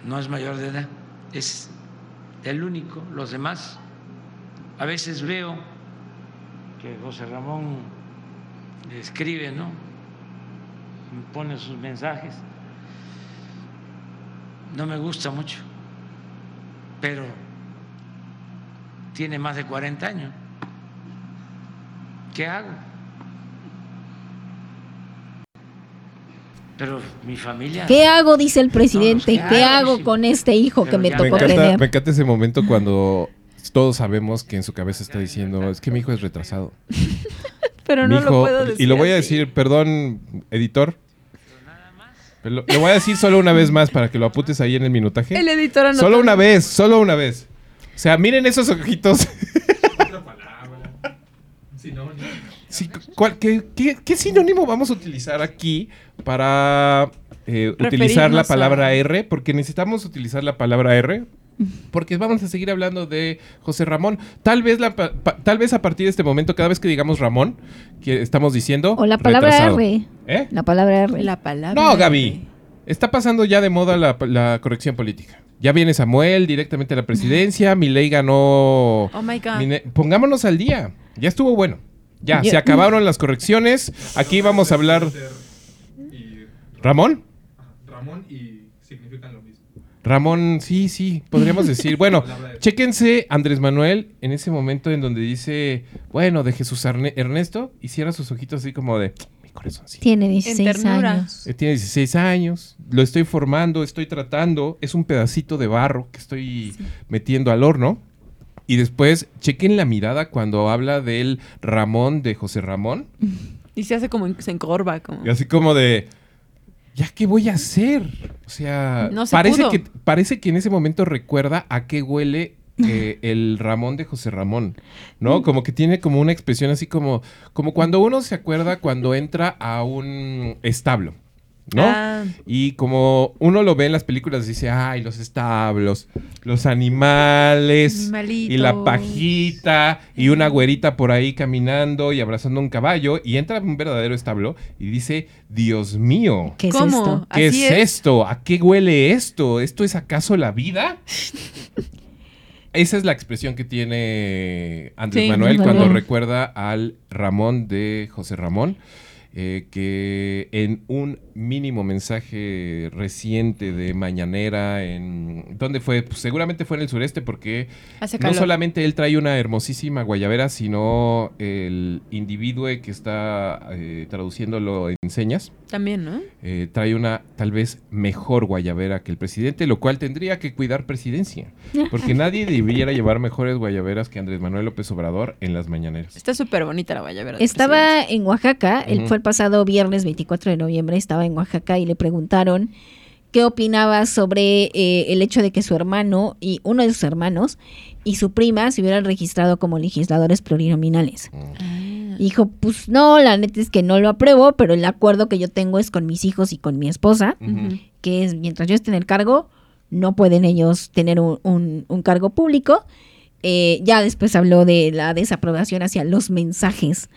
no es mayor de edad, es el único, los demás. A veces veo que José Ramón escribe, ¿no? Pone sus mensajes. No me gusta mucho, pero tiene más de 40 años. ¿Qué hago? Pero mi familia... ¿Qué hago? Dice el presidente. No, no, ¿Qué hago sí. con este hijo que me Me tocó encanta, tener? me encanta ese momento cuando todos sabemos que en su cabeza está diciendo, es que mi hijo es retrasado. Pero Mi no lo hijo- puedo decir. Y lo voy a así. decir, perdón, editor. Pero lo, lo voy a decir solo una vez más para que lo apuntes ahí en el minutaje. El editor anotó. Solo una vez, solo una vez. O sea, miren esos ojitos. Otra palabra. Sinónimo. Sí, ¿cuál- qué, qué- qué sinónimo vamos a utilizar aquí para eh, utilizar la palabra a- R? Porque necesitamos utilizar la palabra R. Porque vamos a seguir hablando de José Ramón. Tal vez, la, pa- pa- tal vez a partir de este momento, cada vez que digamos Ramón, que estamos diciendo. O la palabra retrasado. R. ¿Eh? La palabra R. La palabra. No, Gaby. Está pasando ya de moda la, la corrección política. Ya viene Samuel directamente a la presidencia. Milei ganó. Oh my God. Mine- Pongámonos al día. Ya estuvo bueno. Ya, Yo- se acabaron las correcciones. Aquí vamos a hablar. Y ¿Ramón? Ramón y significan lo mismo. Ramón, sí, sí, podríamos decir. Bueno, chéquense Andrés Manuel en ese momento en donde dice, bueno, de Jesús Arne- Ernesto, y cierra sus ojitos así como de, mi corazón, sí. Tiene En 16 ternura. años. Eh, Tiene 16 años, lo estoy formando, estoy tratando, es un pedacito de barro que estoy metiendo al horno. Y después, chequen la mirada cuando habla del Ramón de José Ramón. Y se hace como se encorva. Como. Y así como de, ¿ya qué voy a hacer? O sea, No se parece, pudo. que, parece que en ese momento recuerda a qué huele eh, el Ramón de José Ramón, ¿no? Como que tiene como una expresión así como, como cuando uno se acuerda cuando entra a un establo, ¿no? Ah, Y como uno lo ve en las películas, dice, ay, los establos, los animales, y la pajita, y una güerita por ahí caminando y abrazando un caballo, y entra un verdadero establo y dice, Dios mío, ¿Qué es ¿Cómo? esto? ¿qué es, es. esto? ¿A qué huele esto? ¿Esto es acaso la vida? Esa es la expresión que tiene Andrés Sí, Manuel Andrés cuando Manuel. recuerda al Ramón de José Ramón, eh, que en un mínimo mensaje reciente de Mañanera, en ¿dónde fue? Pues seguramente fue en el sureste porque no solamente él trae una hermosísima guayabera, sino el individuo que está eh, traduciéndolo en señas. También, ¿no? eh, trae una tal vez mejor guayabera que el presidente, lo cual tendría que cuidar presidencia. Porque nadie debiera llevar mejores guayaberas que Andrés Manuel López Obrador en las mañaneras. Está súper bonita la guayabera. Estaba en Oaxaca, él fue el pasado viernes 24 de noviembre, estaba en Oaxaca y le preguntaron qué opinaba sobre eh, el hecho de que su hermano y uno de sus hermanos y su prima se hubieran registrado como legisladores plurinominales. presidente. Dijo, pues no, la neta es que no lo apruebo, pero el acuerdo que yo tengo es con mis hijos y con mi esposa, que es mientras yo esté en el cargo, no pueden ellos tener un, un- un cargo público. Eh, ya después habló de la desaprobación hacia los mensajes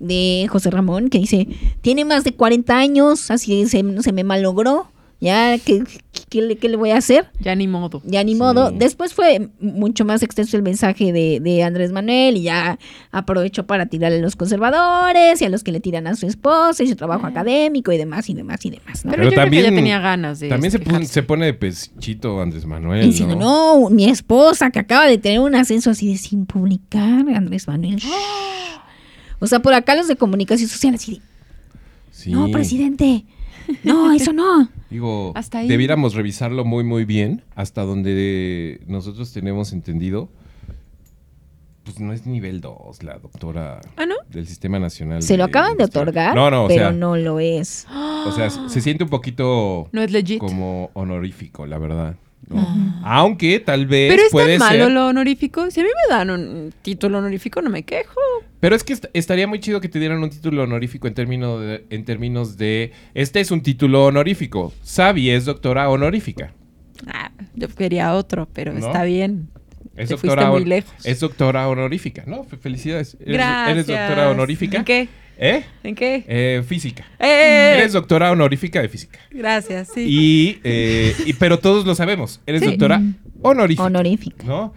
de José Ramón, que dice, tiene más de 40 años, así se, se me malogró, ya, ¿qué, qué le, qué le voy a hacer? Ya ni modo. Ya ni Sí. modo. Después fue mucho más extenso el mensaje de, de Andrés Manuel y ya aprovechó para tirarle a los conservadores y a los que le tiran a su esposa y su trabajo académico y demás y demás y demás. ¿no? Pero, Pero yo creo que ya también- tenía ganas de. También se, pone- se pone de pechito Andrés Manuel. Y diciendo, ¿no? no, mi esposa que acaba de tener un ascenso así de sin publicar, Andrés Manuel. O sea, por acá los de comunicación social así de, Sí. no, presidente, no, eso no. Digo, Hasta ahí. debiéramos revisarlo muy, muy bien, hasta donde nosotros tenemos entendido. Pues no es nivel 2 la doctora ¿Ah, no? del Sistema Nacional. Se lo acaban de otorgar, No, no, o pero sea, no lo es. o sea, se siente un poquito No es legit. como honorífico, la verdad. ¿No? Aunque tal vez Pero es puede tan malo ser. lo honorífico. Si a mí me dan un título honorífico, no me quejo. Pero es que est- estaría muy chido que te dieran un título honorífico en, término de, en términos de. Este es un título honorífico. Sabi es doctora honorífica. Ah, yo quería otro, pero ¿No? está bien. Es Te doctora, muy lejos. es doctora honorífica. No, fe- felicidades. Eres, Gracias. eres doctora honorífica. ¿En qué? ¿Eh? ¿En qué? Eh, física. ¡Eh! Eres doctora honorífica de física. Gracias, sí. Y, eh, y- pero todos lo sabemos. Eres Sí. doctora honorífica. Honorífica. ¿no?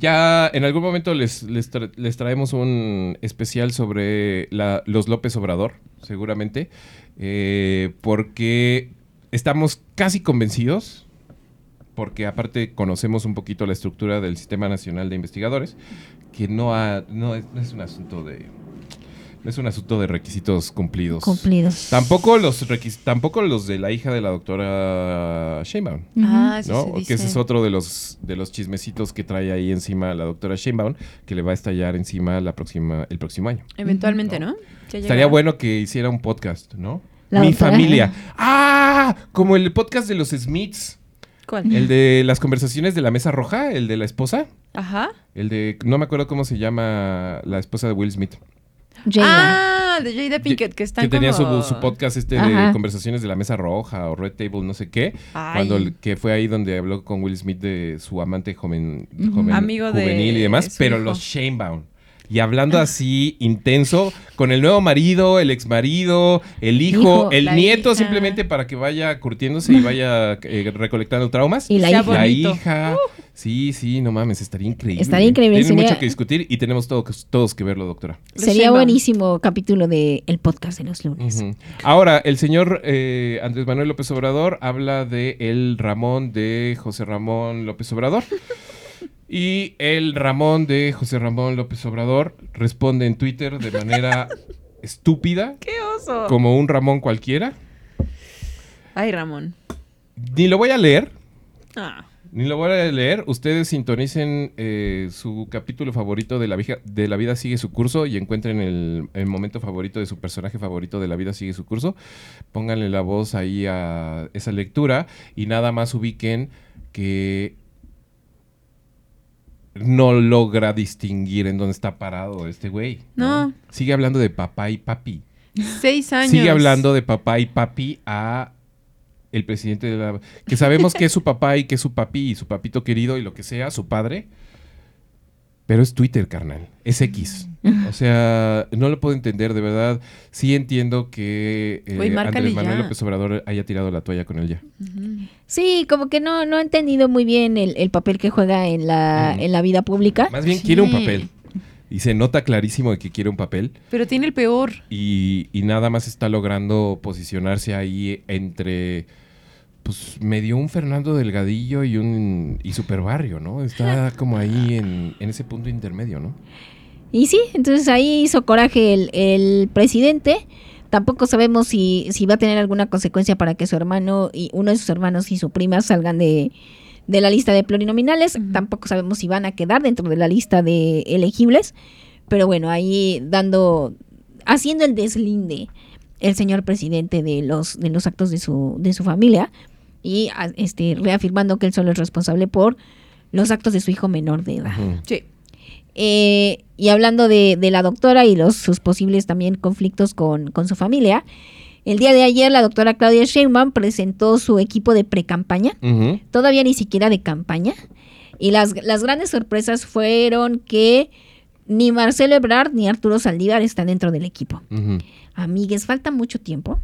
Ya en algún momento les, les, tra- les traemos un especial sobre la- los López Obrador, seguramente, eh, porque estamos casi convencidos, porque aparte conocemos un poquito la estructura del Sistema Nacional de Investigadores, que no, ha- no, es, no es un asunto de... Es un asunto de requisitos cumplidos. Cumplidos. Tampoco los requis- tampoco los de la hija de la doctora Sheinbaum. Ah, eso ¿no? se Que ese es otro de los de los chismecitos que trae ahí encima la doctora Sheinbaum, que le va a estallar encima la próxima, el próximo año. Eventualmente, ¿no? Estaría bueno que hiciera un podcast, ¿no? La Mi doctora- familia. ¡Ah! Como el podcast de los Smiths. ¿Cuál? El de las conversaciones de la mesa roja, el de la esposa. Ajá. El de. No me acuerdo cómo se llama la esposa de Will Smith. Jada. Ah, de Jada Pinkett, que están que tenía como... su, su podcast este Ajá. de conversaciones de la mesa roja o Red Table, no sé qué. Ay. Cuando el- que fue ahí donde habló con Will Smith de su amante joven, joven Amigo de juvenil y demás, pero hijo. los Shanebaum. Y hablando así intenso con el nuevo marido, el ex marido, el hijo, Hijo, el nieto hija. simplemente para que vaya curtiéndose y vaya eh, recolectando traumas. Y la hija. La. Uh. hija. Sí, sí, no mames, estaría increíble. Estaría increíble, Tiene sería- mucho que discutir y tenemos todo- todos que verlo, doctora. Sería buenísimo capítulo de el podcast de los lunes. Ahora, el señor eh, Andrés Manuel López Obrador habla de el Ramón de José Ramón López Obrador. y el Ramón de José Ramón López Obrador responde en Twitter de manera estúpida, ¡Qué oso! como un Ramón cualquiera. Ay, Ramón. Ni lo voy a leer, Ah. ni lo voy a leer. Ustedes sintonicen eh, su capítulo favorito de la, vija- de la vida sigue su curso y encuentren el, el momento favorito de su personaje favorito de la vida sigue su curso. Pónganle la voz ahí a esa lectura y nada más ubiquen que no logra distinguir en dónde está parado este güey. No. Sigue hablando de papá y papi. Seis años. Sigue hablando de papá y papi a el presidente de la... Que sabemos que es su papá y que es su papi y su papito querido y lo que sea, su padre. Pero es Twitter, carnal. Es X. O sea, no lo puedo entender, de verdad. Sí entiendo que eh, Andrés Manuel ya. López Obrador haya tirado la toalla con él ya. Sí, como que no, no ha entendido muy bien el, el papel que juega en la, Mm. en la vida pública. Más bien Sí. quiere un papel. Y se nota clarísimo de que quiere un papel. Pero tiene el peor. y, y nada más está logrando posicionarse ahí entre pues medio un Fernando Delgadillo y un y Super Barrio, ¿no? Está como ahí en, en ese punto intermedio, ¿no? Y sí, entonces ahí hizo coraje el, el presidente. Tampoco sabemos si, si va a tener alguna consecuencia para que su hermano y uno de sus hermanos y su prima salgan de, de la lista de plurinominales. Tampoco sabemos si van a quedar dentro de la lista de elegibles. Pero bueno, ahí dando, haciendo el deslinde el señor presidente de los, de los actos de su, de su familia y este, reafirmando que él solo es responsable por los actos de su hijo menor de edad. Sí. Eh, y hablando de, de la doctora y los, sus posibles también conflictos con, con su familia, el día de ayer la doctora Claudia Sheinbaum presentó su equipo de pre-campaña, todavía ni siquiera de campaña, y las, las grandes sorpresas fueron que ni Marcelo Ebrard ni Arturo Saldívar están dentro del equipo. Ujú. Amigues, falta mucho tiempo.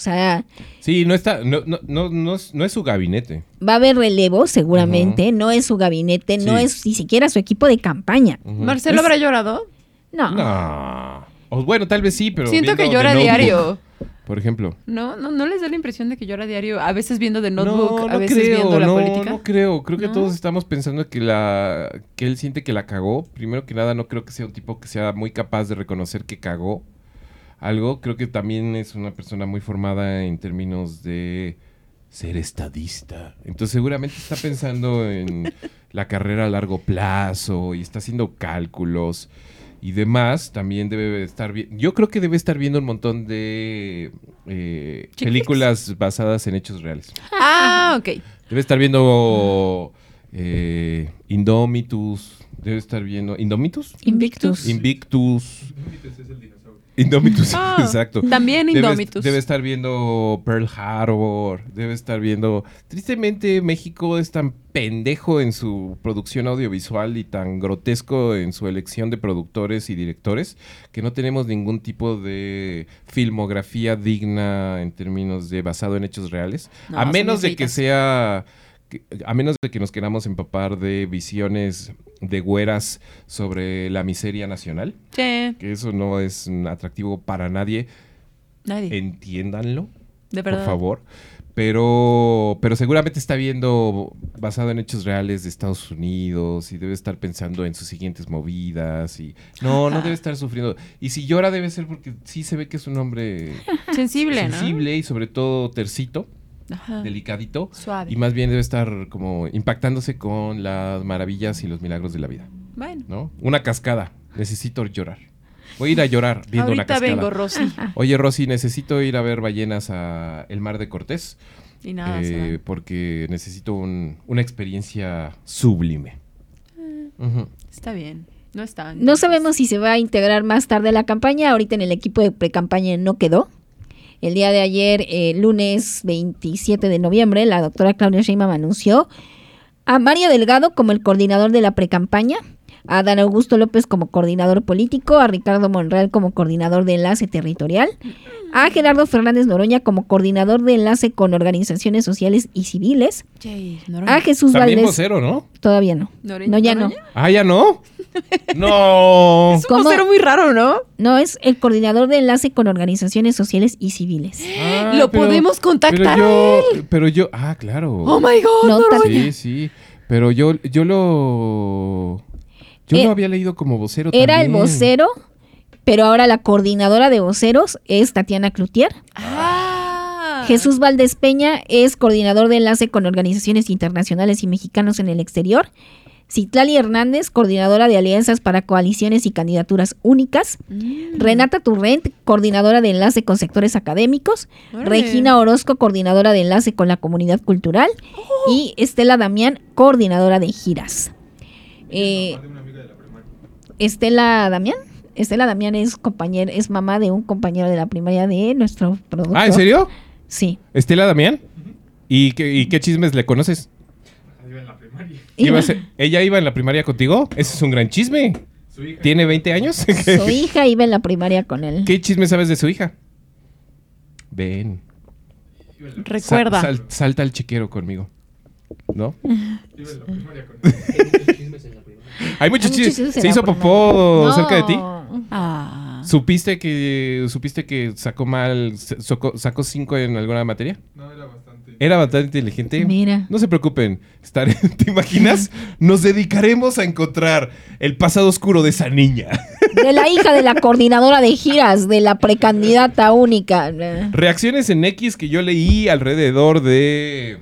Sea, Sí, no está, no, no, no, no es, no es su gabinete. va a haber relevo seguramente, no es su gabinete, no es ni siquiera su equipo de campaña. ¿Marcelo Es- habrá llorado? No. No. O bueno, tal vez sí, pero. Siento que llora diario. por ejemplo. No, no, no les da la impresión de que llora a diario, a veces viendo No, Notebook, a veces creo, viendo la no, política. no creo. Creo que ¿No? todos estamos pensando que la que él siente que la cagó. Primero que nada, no creo que sea un tipo que sea muy capaz de reconocer que cagó algo. Creo que también es una persona muy formada en términos de ser estadista. Entonces seguramente está pensando en la carrera a largo plazo y está haciendo cálculos y demás. También debe estar bien. Yo creo que debe estar viendo un montón de eh, películas basadas en hechos reales. Ah, ok. Debe estar viendo eh, Indomitus. Debe estar viendo. ¿Indomitus? Invictus. Invictus. Indomitus es el. Indomitus, Ah, exacto. también Debe- Indomitus. Debe, estar viendo Pearl Harbor. Debe estar viendo. Tristemente, México es tan pendejo en su producción audiovisual y tan grotesco en su elección de productores y directores que no tenemos ningún tipo de filmografía digna en términos de basado en hechos reales. No, a menos de que sea. A menos de que nos queramos empapar de visiones de güeras sobre la miseria nacional Sí, que eso no es atractivo para nadie, nadie. entiéndanlo, de por verdad. favor. Pero, pero seguramente está viendo basado en hechos reales de Estados Unidos y debe estar pensando en sus siguientes movidas y no, no debe estar sufriendo. Y si llora debe ser porque sí se ve que es un hombre Sensible, ¿no? sensible y sobre todo tercito, Ajá. delicadito. Suave. Y más bien debe estar como impactándose con las maravillas y los milagros de la vida, Bueno, ¿no? Una cascada. Necesito llorar. Voy a ir a llorar viendo una ahorita cascada. vengo, Rosy. Oye, Rosy, necesito ir a ver ballenas a el mar de Cortés. Y nada, eh, porque necesito un- una experiencia sublime. Ujú. Está bien. No está. No sabemos si se va a integrar más tarde a la campaña. Ahorita en el equipo de pre-campaña no quedó. El día de ayer, eh, lunes 27 de noviembre, la doctora Claudia Sheinbaum anunció a Mario Delgado como el coordinador de la pre-campaña, a Dan Augusto López como coordinador político, a Ricardo Monreal como coordinador de enlace territorial, a Gerardo Fernández Noroña como coordinador de enlace con organizaciones sociales y civiles, Jay, a Jesús También Valdés. vocero, ¿no? Todavía no. No, ya no. Ah, ya no. no. Es un ¿Cómo? vocero muy raro, ¿no? No, es el coordinador de enlace con organizaciones sociales y civiles. Ah, Lo podemos contactar Pero yo, pero yo, ah, claro. Oh my God, No, Noroña. sí, sí. Pero yo, yo lo, yo Eh, lo había leído como vocero. Era el vocero, pero ahora la coordinadora de voceros es Tatiana Cloutier. Ah. Jesús Valdés Peña es coordinador de enlace con organizaciones internacionales y mexicanos en el exterior. Citlali Hernández, coordinadora de alianzas para coaliciones y candidaturas únicas. Mm. Renata Turrent, coordinadora de enlace con sectores académicos. Regina Orozco, coordinadora de enlace con la comunidad cultural. Oh. Y Estela Damián, coordinadora de giras. Eh, Mamá de una amiga de la primaria. Estela Damián. Estela Damián es compañera, es mamá de un compañero de la primaria de nuestro productor. Ah, ¿en serio? Sí. ¿Estela Damián? ¿Y qué, ¿Y qué chismes le conoces? Iba en la primaria. ¿Iba a ser- ¿Ella iba en la primaria contigo? Ese es un gran chisme. Su hija. ¿Tiene 20 años? Su hija iba en la primaria con él. ¿Qué chisme sabes de su hija? Ven. Recuerda. Sal- sal- salta al chiquero conmigo. ¿No? iba en la primaria con Hay muchos Hay muchos en ¿Se hizo popó No. cerca de ti? Ah. ¿Supiste que supiste que sacó mal, sacó, sacó cinco en alguna materia? No, era bastante. Era bastante inteligente. Mira. No se preocupen. estar- ¿Te imaginas? Nos dedicaremos a encontrar el pasado oscuro de esa niña. De la hija de la coordinadora de giras, de la precandidata única. Reacciones en X que yo leí alrededor de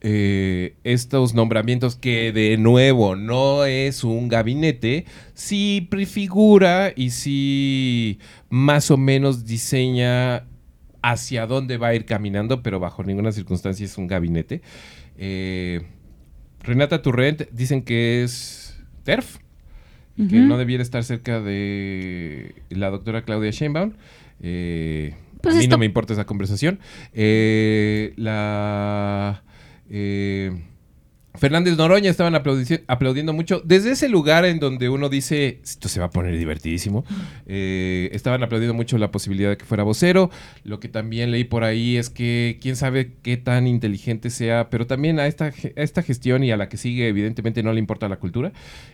eh, estos nombramientos que de nuevo no es un gabinete, sí prefigura y sí más o menos diseña hacia dónde va a ir caminando, pero bajo ninguna circunstancia es un gabinete. Eh, Renata Turrent dicen que es TERF, y que no debiera estar cerca de la doctora Claudia Sheinbaum. Eh, Pues a mí esto- no me importa esa conversación. Eh, la eh, Fernández Noroña estaban aplaudi- aplaudiendo mucho. Desde ese lugar en donde uno dice, esto se va a poner divertidísimo, eh, estaban aplaudiendo mucho la posibilidad de que fuera vocero. Lo que también leí por ahí es que quién sabe qué tan inteligente sea, pero también a esta, esta gestión y a la que sigue, evidentemente no le importa la cultura.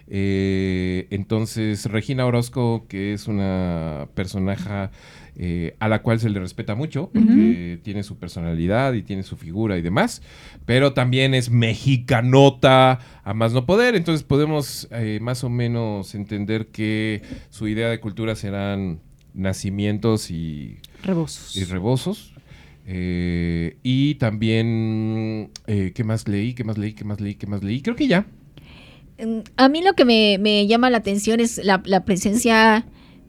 Eh, entonces, Regina Orozco, que es una personaje eh, a la cual se le respeta mucho, porque tiene su personalidad y tiene su figura y demás, pero también es mexicanota a más no poder, entonces podemos eh, más o menos entender que su idea de cultura serán nacimientos y, Rebosos. y rebozos. Eh, y también, eh, ¿qué más leí? ¿Qué más leí? ¿Qué más leí? ¿Qué más leí? Creo que ya. Mm, A mí lo que me, me llama la atención es la, la presencia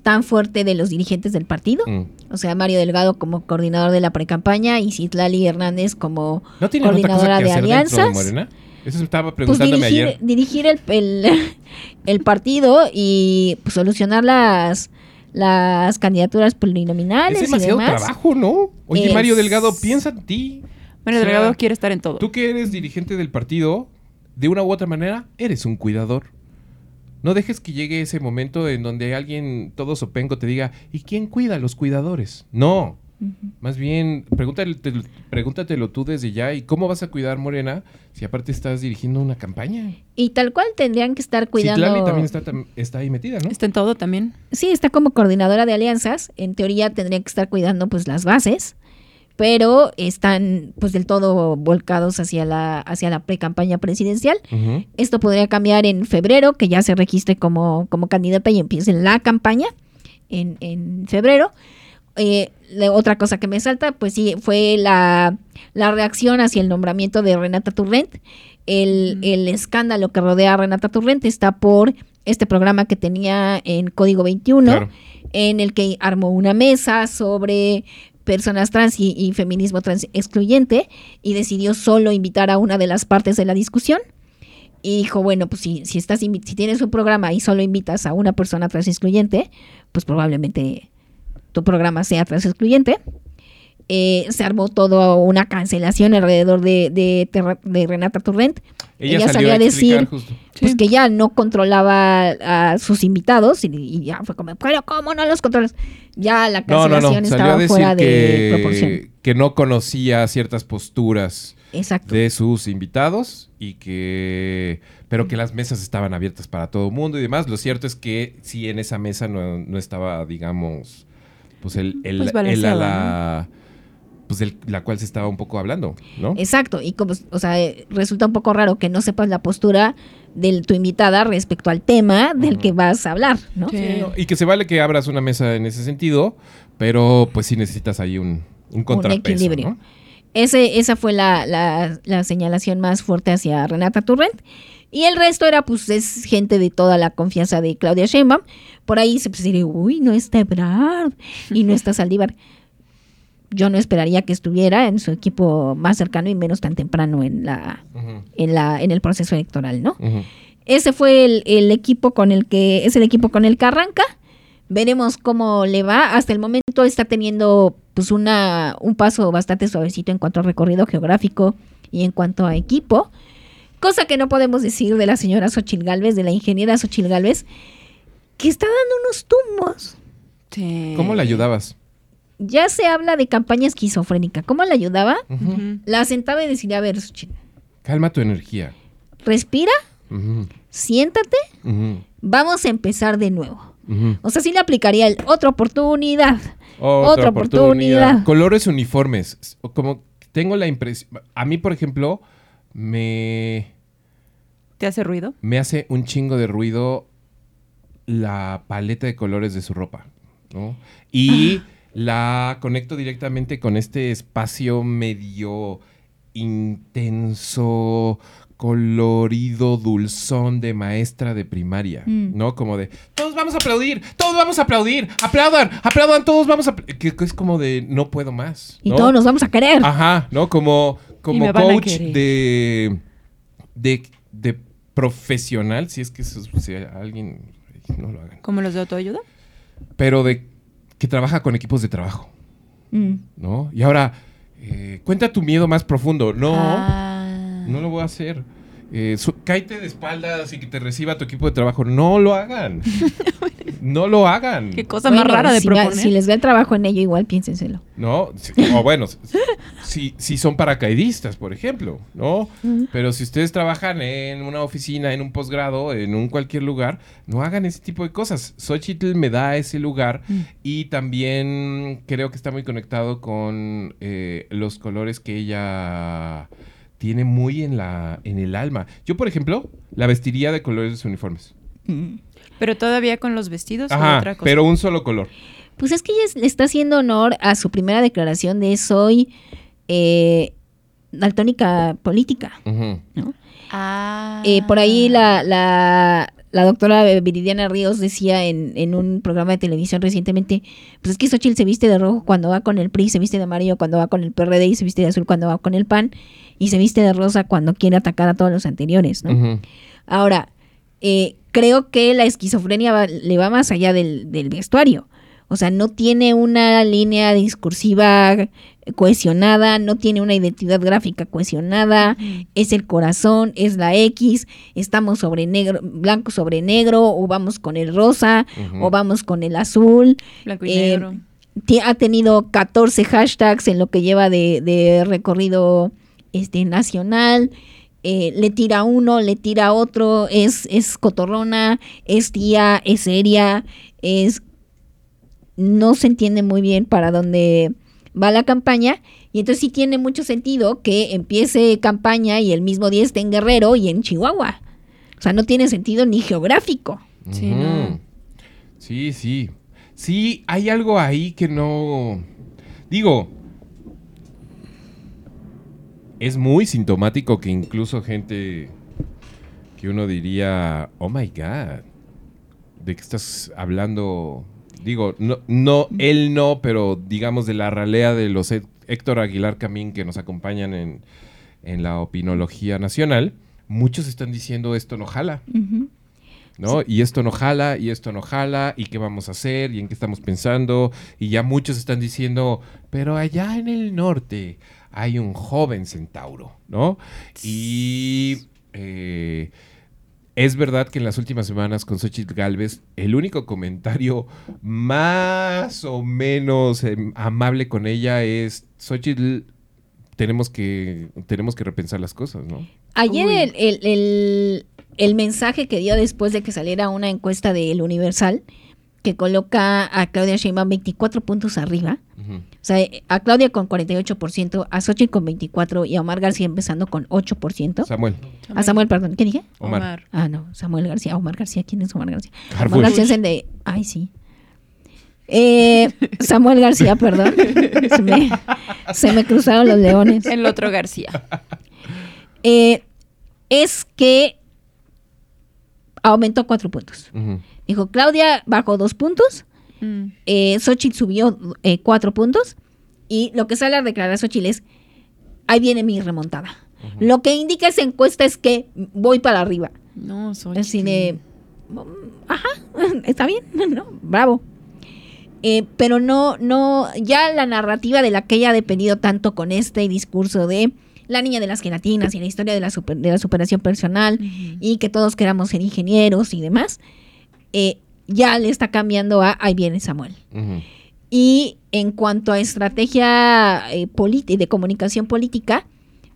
tan fuerte de los dirigentes del partido. Mm. O sea, Mario Delgado como coordinador de la precampaña y Citlali Hernández como ¿No tienen otra cosa coordinadora que de de alianzas. Morena? Eso estaba Pues preguntándome dirigir, ayer. dirigir el, el, el partido y pues, solucionar las, las candidaturas plurinominales Es y demasiado demás. trabajo, ¿no? Oye, Es- Mario Delgado, piensa en ti. Mario O sea, Delgado quiere estar en todo. Tú que eres dirigente del partido, de una u otra manera, eres un cuidador. No dejes que llegue ese momento en donde alguien, todo sopengo, te diga, ¿y quién cuida a los cuidadores? No. Más bien, pregúntate, pregúntatelo tú desde ya. ¿Y cómo vas a cuidar Morena si aparte estás dirigiendo una campaña? Y tal cual tendrían que estar cuidando. Citlali también está, tam- está ahí metida, ¿no? Está en todo también. Sí, está como coordinadora de alianzas. En teoría tendría que estar cuidando pues las bases, pero están pues del todo volcados hacia la, hacia la pre-campaña presidencial. Esto podría cambiar en febrero, que ya se registre como, como candidata y empiece la campaña en, en febrero. Eh, la otra cosa que me salta, pues sí, fue la, la reacción hacia el nombramiento de Renata Turrent. El, el escándalo que rodea a Renata Turrent está por este programa que tenía en Código 21, Claro. en el que armó una mesa sobre personas trans y, feminismo trans excluyente y decidió solo invitar a una de las partes de la discusión. Y dijo, bueno, pues si, si, estás si tienes un programa y solo invitas a una persona trans excluyente, pues probablemente tu programa sea trans excluyente. Eh, se armó toda una cancelación alrededor de, de, de Renata Turrent. Ella, salió, a, explicar justo. pues Sí. que ya no controlaba a sus invitados y, y ya fue como, pero ¿cómo no los controlas? Ya la No, no, cancelación no. Salió a estaba decir fuera de proporción. que, no conocía ciertas posturas Exacto. de sus invitados y que pero que las mesas estaban abiertas para todo el mundo y demás. Lo cierto es que sí en esa mesa no, no estaba, digamos, pues el, el, Pues el- balanceada, la pues el- la cual se estaba un poco hablando, ¿no? Exacto, y como, o sea, eh, resulta un poco raro que no sepas la postura de tu invitada respecto al tema del que vas a hablar, ¿no? Sí. Sí, ¿no? Y que se vale que abras una mesa en ese sentido, pero pues sí necesitas ahí un, un contrapeso, equilibrio. ¿no? Ese, esa fue la, la- la señalación más fuerte hacia Renata Turrent. Y el resto era, pues, es gente de toda la confianza de Claudia Sheinbaum. Por ahí se pues, diría, uy, no está Ebrard y no está Saldívar. Yo no esperaría que estuviera en su equipo más cercano y menos tan temprano en la, en la, en el proceso electoral, ¿no? Ese fue el, el equipo con el que, es el equipo con el que arranca. Veremos cómo le va. Hasta el momento está teniendo pues una, un paso bastante suavecito en cuanto a recorrido geográfico y en cuanto a equipo. Cosa que no podemos decir de la señora Xochil Gálvez, de la ingeniera Xochil Gálvez, que está dando unos tumbos. Sí. ¿Cómo le ayudabas? Ya se habla de campaña esquizofrénica. ¿Cómo la ayudaba? La sentaba y decía, a ver, Xochitl, Calma tu energía. respira, siéntate, vamos a empezar de nuevo. O sea, sí le aplicaría el otra oportunidad. Otra oportunidad. Colores uniformes. Como tengo la impresión. A mí, por ejemplo, me, ¿Te hace ruido? me hace un chingo de ruido la paleta de colores de su ropa. ¿no? Y la conecto directamente con este espacio medio intenso, colorido, dulzón de maestra de primaria, Mm. ¿no? Como de, todos vamos a aplaudir, todos vamos a aplaudir, aplaudan, aplaudan, todos vamos a... apl-". Que, que es como de, no puedo más. Y todos nos vamos a querer. Ajá, ¿no? Como, como coach de, de, de profesional, si es que eso- si alguien no lo hagan, ¿Como los de autoayuda? pero de que trabaja con equipos de trabajo, Mm. ¿no? Y ahora, eh, cuenta tu miedo más profundo. No, Ah. no lo voy a hacer. Eh, su- cáete de espaldas y que te reciba tu equipo de trabajo. No lo hagan. no lo hagan. Qué cosa Bueno, más rara de si, va- proponer. si les ve el trabajo en ello, igual piénsenselo. ¿no? O bueno, si, si son paracaidistas, por ejemplo, ¿no? Pero si ustedes trabajan en una oficina, en un posgrado, en un cualquier lugar, no hagan ese tipo de cosas. Xochitl me da ese lugar y también creo que está muy conectado con eh, los colores que ella tiene muy en la en el alma. Yo, por ejemplo, la vestiría de colores de sus uniformes. Pero todavía con los vestidos o Ajá, otra cosa. pero un solo color. Pues es que ella le está haciendo honor a su primera declaración de soy eh, daltónica política. Ujú. Ah. Eh, por ahí la, la, la doctora Viridiana Ríos decía en, en un programa de televisión recientemente, pues es que Xochitl se viste de rojo cuando va con el PRI, se viste de amarillo cuando va con el PRD y se viste de azul cuando va con el PAN y se viste de rosa cuando quiere atacar a todos los anteriores, ¿no? Ahora, eh, creo que la esquizofrenia va- le va más allá del, del vestuario. O sea, no tiene una línea discursiva cohesionada, no tiene una identidad gráfica cohesionada, es el corazón, es la X, estamos sobre negro, blanco sobre negro, o vamos con el rosa, o vamos con el azul. Blanco y Eh, negro. Ti- ha tenido 14 hashtags en lo que lleva de, de recorrido este nacional. Eh, le tira uno, le tira otro, es, es cotorrona, es tía, es seria, es no se entiende muy bien para dónde va la campaña y entonces sí tiene mucho sentido que empiece campaña y el mismo día esté en Guerrero y en Chihuahua. O sea, no tiene sentido ni geográfico. Sí, Ujú. no. Sí, sí. Sí, hay algo ahí que no. Digo. Es muy sintomático que incluso gente que uno diría, oh my god, ¿de qué estás hablando? Digo, no, no, él no, pero digamos de la ralea de los Hé- Héctor Aguilar Camín que nos acompañan en, en la opinología nacional, muchos están diciendo esto no jala. ¿no? Y esto no jala, y esto no jala, y qué vamos a hacer, y en qué estamos pensando, y ya muchos están diciendo, pero allá en el norte hay un joven centauro, ¿no? Y eh, es verdad que en las últimas semanas con Xochitl Galvez, el único comentario más o menos em, amable con ella es, Xochitl, tenemos que, tenemos que repensar las cosas, ¿no? Ayer el, el- el- el mensaje que dio después de que saliera una encuesta del Universal que coloca a Claudia Sheinbaum 24 puntos arriba. O sea, a Claudia con 48%, a Xochitl con 24% y a Omar García empezando con 8%. Samuel, A Samuel, perdón, ¿qué dije? Omar. Ah, no, Samuel García. Omar García, ¿quién es Omar García? Omar García es el de... Ay, sí. Eh, Samuel García, perdón. Se me, se me cruzaron los leones. El otro García. Eh, es que aumentó cuatro puntos. Ujú. Dijo, Claudia bajó dos puntos, Mm. eh, Xochitl subió eh, cuatro puntos, y lo que sale a declarar Xochitl es, ahí viene mi remontada. Lo que indica esa encuesta es que voy para arriba. No, soy. Así de, mm, ajá, está bien, ¿no? Bravo. Eh, pero no, no, ya la narrativa de la que ella ha dependido tanto con este discurso de la niña de las gelatinas y la historia de la, super- de la superación personal y que todos queramos ser ingenieros y demás, eh, ya le está cambiando a ahí viene Samuel. Y en cuanto a estrategia eh, de comunicación política,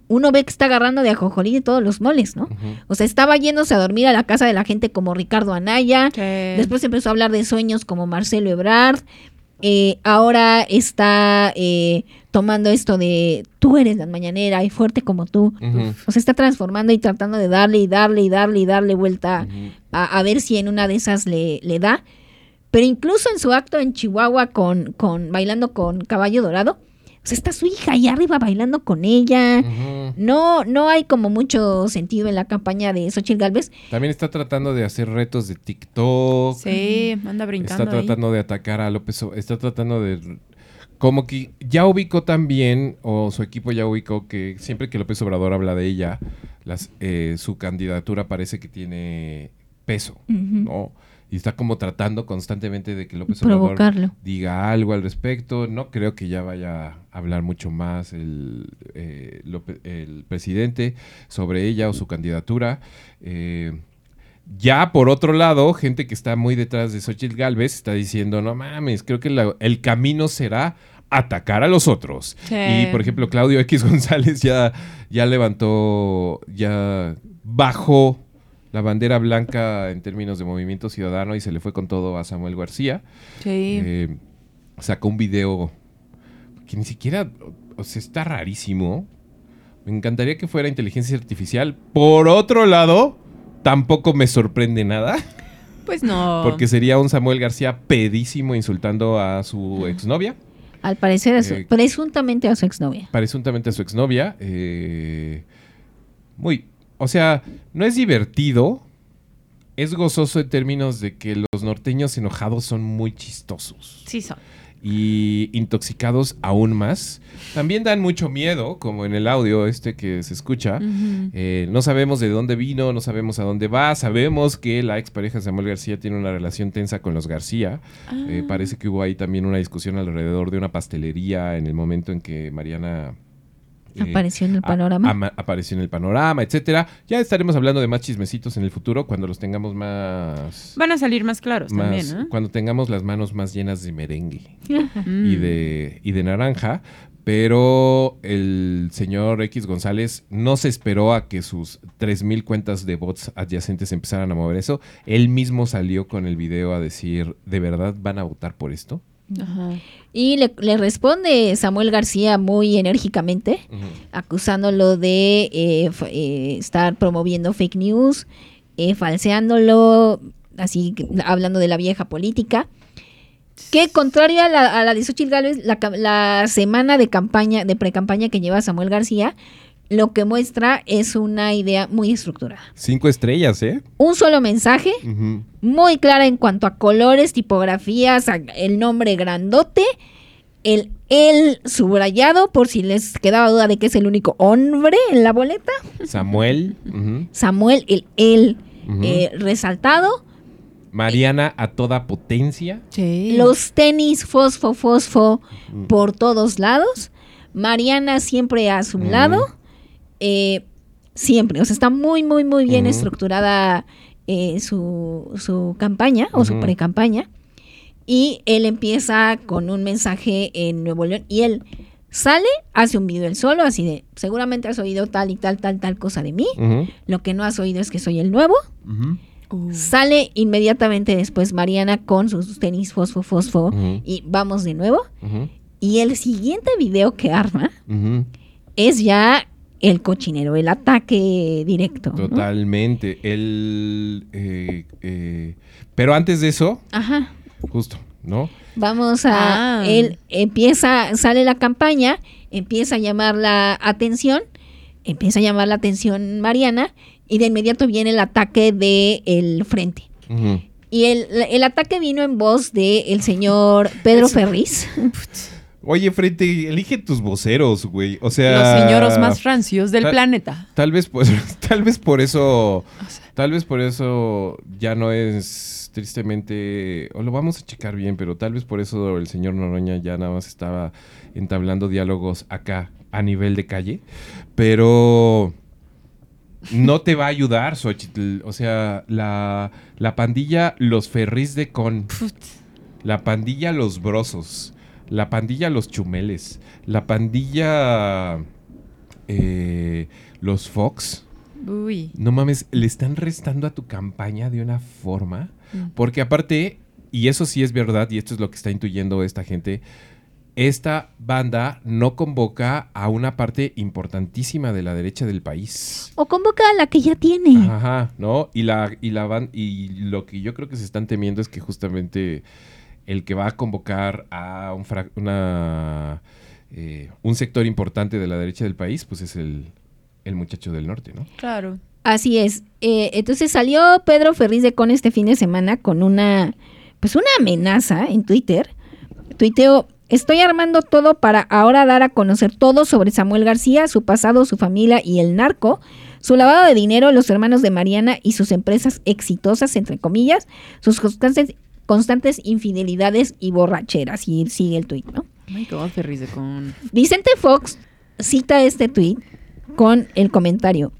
uno ve que está agarrando de ajojolí de todos los moles, ¿no? O sea, estaba yéndose a dormir a la casa de la gente como Ricardo Anaya, después empezó a hablar de sueños como Marcelo Ebrard, eh, ahora está eh, tomando esto de tú eres la mañanera y fuerte como tú. O sea, está transformando y tratando de darle y darle y darle y darle vuelta a, a ver si en una de esas le, le da. Pero incluso en su acto en Chihuahua con, con bailando con Caballo Dorado, o sea, está su hija ahí arriba bailando con ella. No, no hay como mucho sentido en la campaña de Xochitl Galvez. También está tratando de hacer retos de TikTok. Sí, anda brincando. Está ahí. tratando de atacar a López. O- Está tratando de. Como que ya ubicó también, o su equipo ya ubicó, que siempre que López Obrador habla de ella, las, eh, su candidatura parece que tiene peso, ¿no? y está como tratando constantemente de que López Obrador diga algo al respecto. No creo que ya vaya a hablar mucho más el, eh, López- el presidente sobre ella o su candidatura. Eh, ya por otro lado, gente que está muy detrás de Xochitl Galvez está diciendo, no mames, creo que la- el camino será atacar a los otros. Sí. Y por ejemplo, Claudio X González ya, ya levantó, ya bajó la bandera blanca en términos de movimiento ciudadano y se le fue con todo a Samuel García. Sí. Eh, sacó un video que ni siquiera, o sea, está rarísimo. Me encantaría que fuera inteligencia artificial. Por otro lado, tampoco me sorprende nada, pues no. porque sería un Samuel García pedísimo insultando a su exnovia, Al parecer, a su- Eh, presuntamente a su exnovia. presuntamente a su exnovia. eh, muy, o sea, no es divertido. Es gozoso en términos de que los norteños enojados son muy chistosos. Sí son. Y intoxicados aún más. También dan mucho miedo, como en el audio este que se escucha. Eh, no sabemos de dónde vino, no sabemos a dónde va. Sabemos que la expareja de Samuel García tiene una relación tensa con los García. Eh, parece que hubo ahí también una discusión alrededor de una pastelería en el momento en que Mariana... eh, Apareció en el a- panorama. ama- apareció en el panorama, etcétera. Ya estaremos hablando de más chismecitos en el futuro cuando los tengamos más... Van a salir más claros más- también, ¿no? Cuando tengamos las manos más llenas de merengue Mm. y de, y de naranja. Pero el señor X González no se esperó a que sus 3.000 cuentas de bots adyacentes empezaran a mover eso. Él mismo salió con el video a decir, ¿de verdad van a votar por esto? Ajá. Y le, le responde Samuel García muy enérgicamente, acusándolo de eh, eh, estar promoviendo fake news, eh, falseándolo, así hablando de la vieja política. Que contrario a la, a la de Xochitl Gálvez, la, la semana de campaña, de pre-campaña que lleva Samuel García, lo que muestra es una idea muy estructurada. Cinco estrellas, ¿eh? Un solo mensaje, muy clara en cuanto a colores, tipografías, el nombre grandote, el el subrayado, por si les quedaba duda de que es el único hombre en la boleta. Samuel. Samuel, el el eh, resaltado. Mariana a toda potencia. Sí. Los tenis fosfo, fosfo Mm. por todos lados. Mariana siempre a su lado. Eh, siempre. O sea, está muy, muy, muy bien estructurada eh, su, su campaña o su pre-campaña. Y él empieza con un mensaje en Nuevo León y él sale, hace un video él solo, así de, seguramente has oído tal y tal, tal, tal cosa de mí. Lo que no has oído es que soy el nuevo. Uh. Sale inmediatamente después Mariana con sus tenis fosfo, fosfo y vamos de nuevo. Y el siguiente video que arma es ya el cochinero, el ataque directo. ¿no? Totalmente. El, eh, eh, pero antes de eso, Ajá. justo, ¿no? Vamos a. Ah. Él empieza, sale la campaña, empieza a llamar la atención, empieza a llamar la atención Mariana, y de inmediato viene el ataque del el frente. Y el, el ataque vino en voz del el señor Pedro Ferriz. Oye, Frente, elige tus voceros, güey. O sea. Los señoros más rancios del tal- planeta. Tal vez, pues, tal vez por eso. Tal vez por eso ya no es tristemente. O lo vamos a checar bien, pero tal vez por eso el señor Noroña ya nada más estaba entablando diálogos acá a nivel de calle. Pero. No te va a ayudar, Xochitl. O sea, la, la pandilla Los Ferris de Con. La pandilla Los Brosos. La pandilla Los Chumeles. La pandilla. eh, los Fox. Uy. No mames, le están restando a tu campaña de una forma. Mm. Porque aparte, y eso sí es verdad, y esto es lo que está intuyendo esta gente. Esta banda no convoca a una parte importantísima de la derecha del país. O convoca a la que ya tiene. Ajá, ¿no? Y la, y la van, y lo que yo creo que se están temiendo es que justamente el que va a convocar a un fra- una eh, un sector importante de la derecha del país, pues es el, el muchacho del norte, ¿no? Claro. Así es. Eh, entonces salió Pedro Ferriz de Con este fin de semana con una, pues una amenaza en Twitter. Tuiteó, Estoy armando todo para ahora dar a conocer todo sobre Samuel García, su pasado, su familia y el narco, su lavado de dinero, los hermanos de Mariana y sus empresas exitosas, entre comillas, sus constantes, constantes infidelidades y borracheras. Y sigue el tuit, ¿no? Oh my God, Ferris de con. Vicente Fox cita este tuit con el comentario,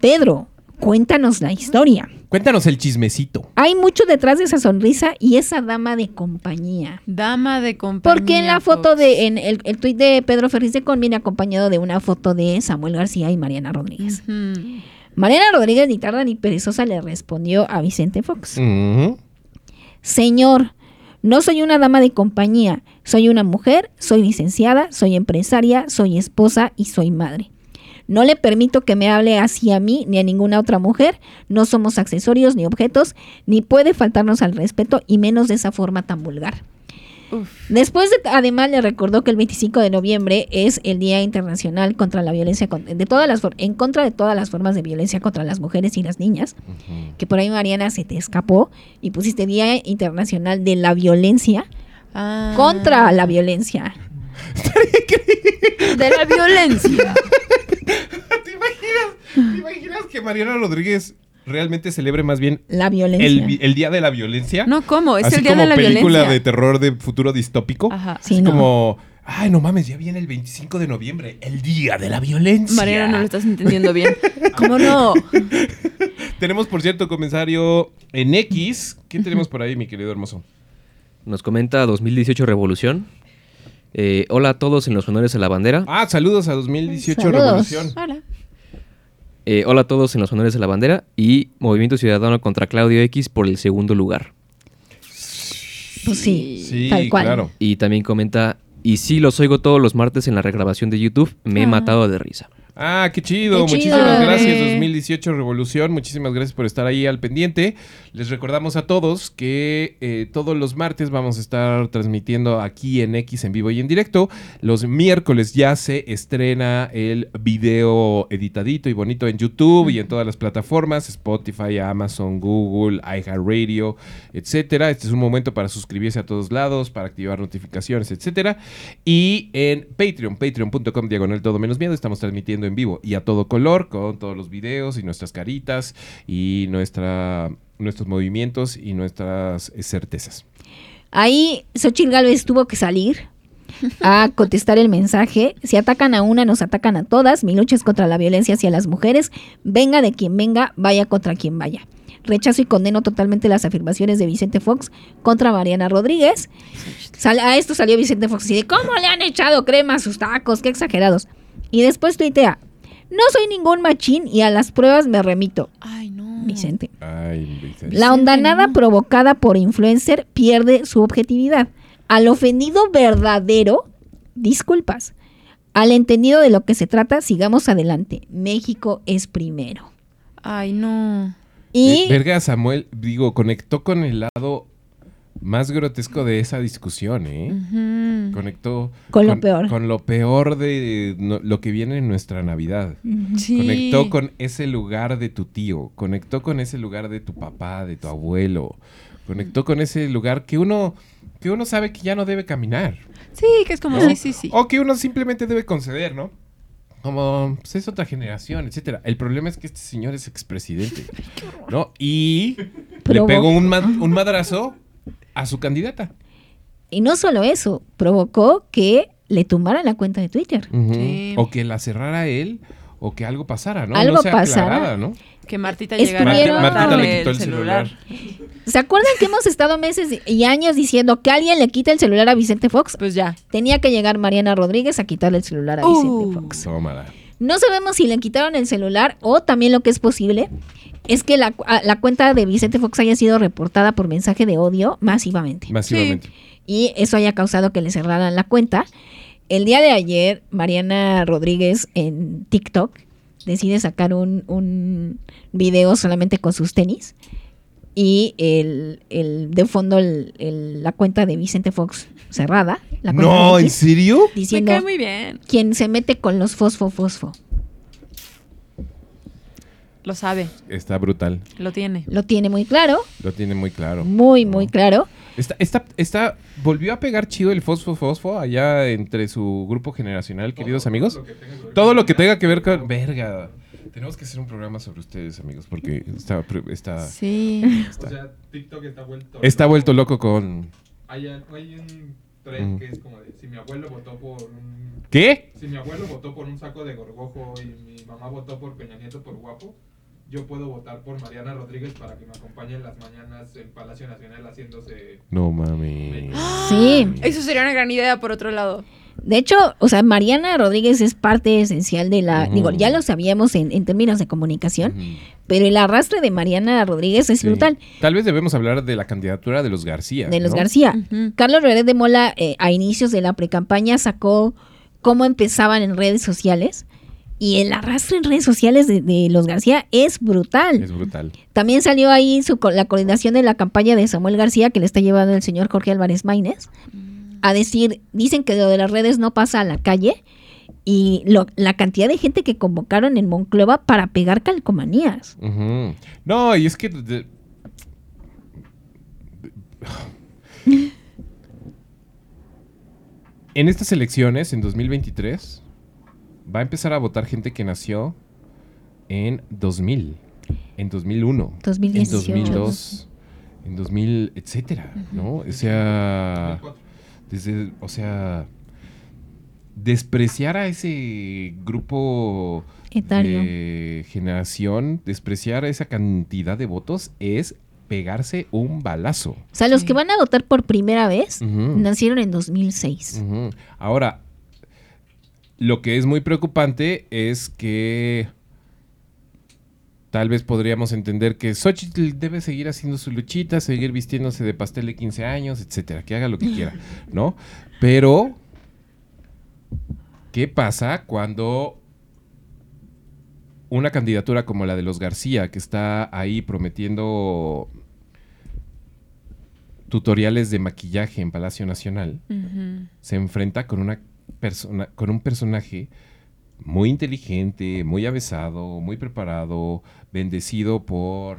Pedro, cuéntanos la historia. Cuéntanos el chismecito. Hay mucho detrás de esa sonrisa y esa dama de compañía. Dama de compañía. Porque en la foto de, en el, el tuit de Pedro Ferriz de Con viene acompañado de una foto de Samuel García y Mariana Rodríguez. Mariana Rodríguez ni tarda ni perezosa le respondió a Vicente Fox. Ujú. Señor, no soy una dama de compañía, soy una mujer, soy licenciada, soy empresaria, soy esposa y soy madre. No le permito que me hable así a mí ni a ninguna otra mujer, no somos accesorios ni objetos, ni puede faltarnos al respeto y menos de esa forma tan vulgar. Uf. Después, de- además, le recordó que el 25 de noviembre es el Día Internacional contra la Violencia, de todas las, en contra de todas las formas de violencia contra las mujeres y las niñas. Que por ahí, Mariana, se te escapó y pusiste Día Internacional de la Violencia Ah. contra la violencia. De la violencia. ¿Te imaginas, ¿Te imaginas que Mariana Rodríguez realmente celebre más bien La violencia. el, Día de la Violencia? No, ¿cómo? Es Así el día como de la película violencia. de terror de futuro distópico. Ajá. Sí, Así no. como, ay, no mames, ya viene el 25 de noviembre, el Día de la Violencia. Mariana, no lo estás entendiendo bien. ¿Cómo no? Tenemos, por cierto, comentario en X. ¿Qué tenemos por ahí, mi querido hermoso? Nos comenta 2018 Revolución. Eh, hola a todos en los honores a la bandera. Ah, saludos a 2018 Saludos. Revolución. Hola. Eh, hola a todos en los honores a la bandera. Y Movimiento Ciudadano contra Claudio X por el segundo lugar. Pues sí, Sí, tal cual. claro. Y también comenta, y sí, los oigo todos los martes en la regrabación de YouTube. Me he Ah. matado de risa. Ah, qué chido. Qué chido. Muchísimas gracias, Eh. 2018 Revolución. Muchísimas gracias por estar ahí al pendiente. Les recordamos a todos que eh, todos los martes vamos a estar transmitiendo aquí en X en vivo y en directo. Los miércoles ya se estrena el video editadito y bonito en YouTube y en todas las plataformas: Spotify, Amazon, Google, iHeartRadio, etcétera. Este es un momento para suscribirse a todos lados, para activar notificaciones, etcétera. Y en Patreon, patreon.com diagonal todo menos miedo, estamos transmitiendo en vivo y a todo color con todos los videos y nuestras caritas y nuestra, nuestros movimientos y nuestras eh, certezas. Ahí Xochitl Galvez tuvo que salir a contestar el mensaje. Si atacan a una, nos atacan a todas. Mi lucha es contra la violencia hacia las mujeres. Venga de quien venga, vaya contra quien vaya. Rechazo y condeno totalmente las afirmaciones de Vicente Fox contra Mariana Rodríguez. Sal- a esto salió Vicente Fox y de cómo le han echado crema a sus tacos, qué exagerados. Y después tuitea, no soy ningún machín y a las pruebas me remito. Ay, no. Vicente. Ay, Vicente. La ondanada provocada por influencer pierde su objetividad. Al ofendido verdadero, disculpas. Al entendido de lo que se trata, sigamos adelante. México es primero. Ay, no. Y Verga, Samuel, digo, conectó con el lado más grotesco de esa discusión, ¿eh? Conectó Con lo peor. Con lo peor de no- lo que viene en nuestra Navidad. Sí. Conectó con ese lugar de tu tío, conectó con ese lugar de tu papá, de tu abuelo, conectó con ese lugar que uno que uno sabe que ya no debe caminar. Sí, que es como, ¿no? sí, sí, sí. O que uno simplemente debe conceder, ¿no? Como pues, es otra generación, etcétera. El problema es que este señor es expresidente, ¿no? Y le pegó un, ma- un madrazo a su candidata. Y no solo eso, provocó que le tumbaran la cuenta de Twitter. Sí. O que la cerrara él, o que algo pasara, ¿no? Algo no sea pasara. aclarada, ¿no? Que Martita llegara le quitó el celular. ¿Se acuerdan que hemos estado meses y años diciendo que alguien le quita el celular a Vicente Fox? Pues ya. Tenía que llegar Mariana Rodríguez a quitarle el celular a Uh. Vicente Fox. Tómala. No sabemos si le quitaron el celular o también lo que es posible es que la, a- la cuenta de Vicente Fox haya sido reportada por mensaje de odio masivamente. Masivamente. Y eso haya causado que le cerraran la cuenta. El día de ayer, Mariana Rodríguez en TikTok decide sacar un, un video solamente con sus tenis. Y el, el- de fondo el- el- la cuenta de Vicente Fox cerrada. La No, ¿en serio? Me Diciendo, cae muy bien. quien se mete con los fosfo fosfo. Lo sabe. Está brutal. Lo tiene. Lo tiene muy claro, Lo tiene muy claro. muy, muy claro. Está, está, está, volvió a pegar chido el fosfo fosfo allá entre su grupo generacional, queridos amigos. lo que tenga que ver Todo lo que tenga que ver con. Verga. Tenemos que hacer un programa sobre ustedes, amigos, porque está. está Sí. O sea, TikTok está vuelto. Está vuelto loco con. Hay, hay un thread Mm. que es como de: si mi abuelo votó por un. ¿Qué? Si mi abuelo votó por un saco de gorgojo y mi mamá votó por Peña Nieto por guapo, yo puedo votar por Mariana Rodríguez para que me acompañe en las mañanas en Palacio Nacional haciéndose. No mames. Sí. Eso sería una gran idea por otro lado. De hecho, o sea, Mariana Rodríguez es parte esencial de la, digo, ya lo sabíamos en, en términos de comunicación, pero el arrastre de Mariana Rodríguez es Sí. brutal. Tal vez debemos hablar de la candidatura de los García. de los ¿no? García. Carlos Redet de Mola, eh, a inicios de la precampaña, sacó cómo empezaban en redes sociales. Y el arrastre en redes sociales de, de los García es brutal. Es brutal. También salió ahí su, la coordinación de la campaña de Samuel García, que le está llevando el señor Jorge Álvarez Maínez, a decir, dicen que lo de las redes no pasa a la calle. Y lo- la cantidad de gente que convocaron en Monclova para pegar calcomanías. No, y es que. de- En estas elecciones, en 2023, va a empezar a votar gente que nació en 2000, en 2001, 2018. en 2002, en 2000, etcétera, ¿no? O sea, 2004. desde, o sea, despreciar a ese grupo Etario. de generación, despreciar a esa cantidad de votos es pegarse un balazo. O sea, los Sí. que van a votar por primera vez Ujú. nacieron en 2006. Ujú. Ahora, lo que es muy preocupante es que tal vez podríamos entender que Xochitl debe seguir haciendo su luchita, seguir vistiéndose de pastel de 15 años, etcétera, que haga lo que quiera, ¿no? Pero, ¿qué pasa cuando una candidatura como la de los García, que está ahí prometiendo tutoriales de maquillaje en Palacio Nacional, se enfrenta con una persona, con un personaje muy inteligente, muy avesado, muy preparado, bendecido por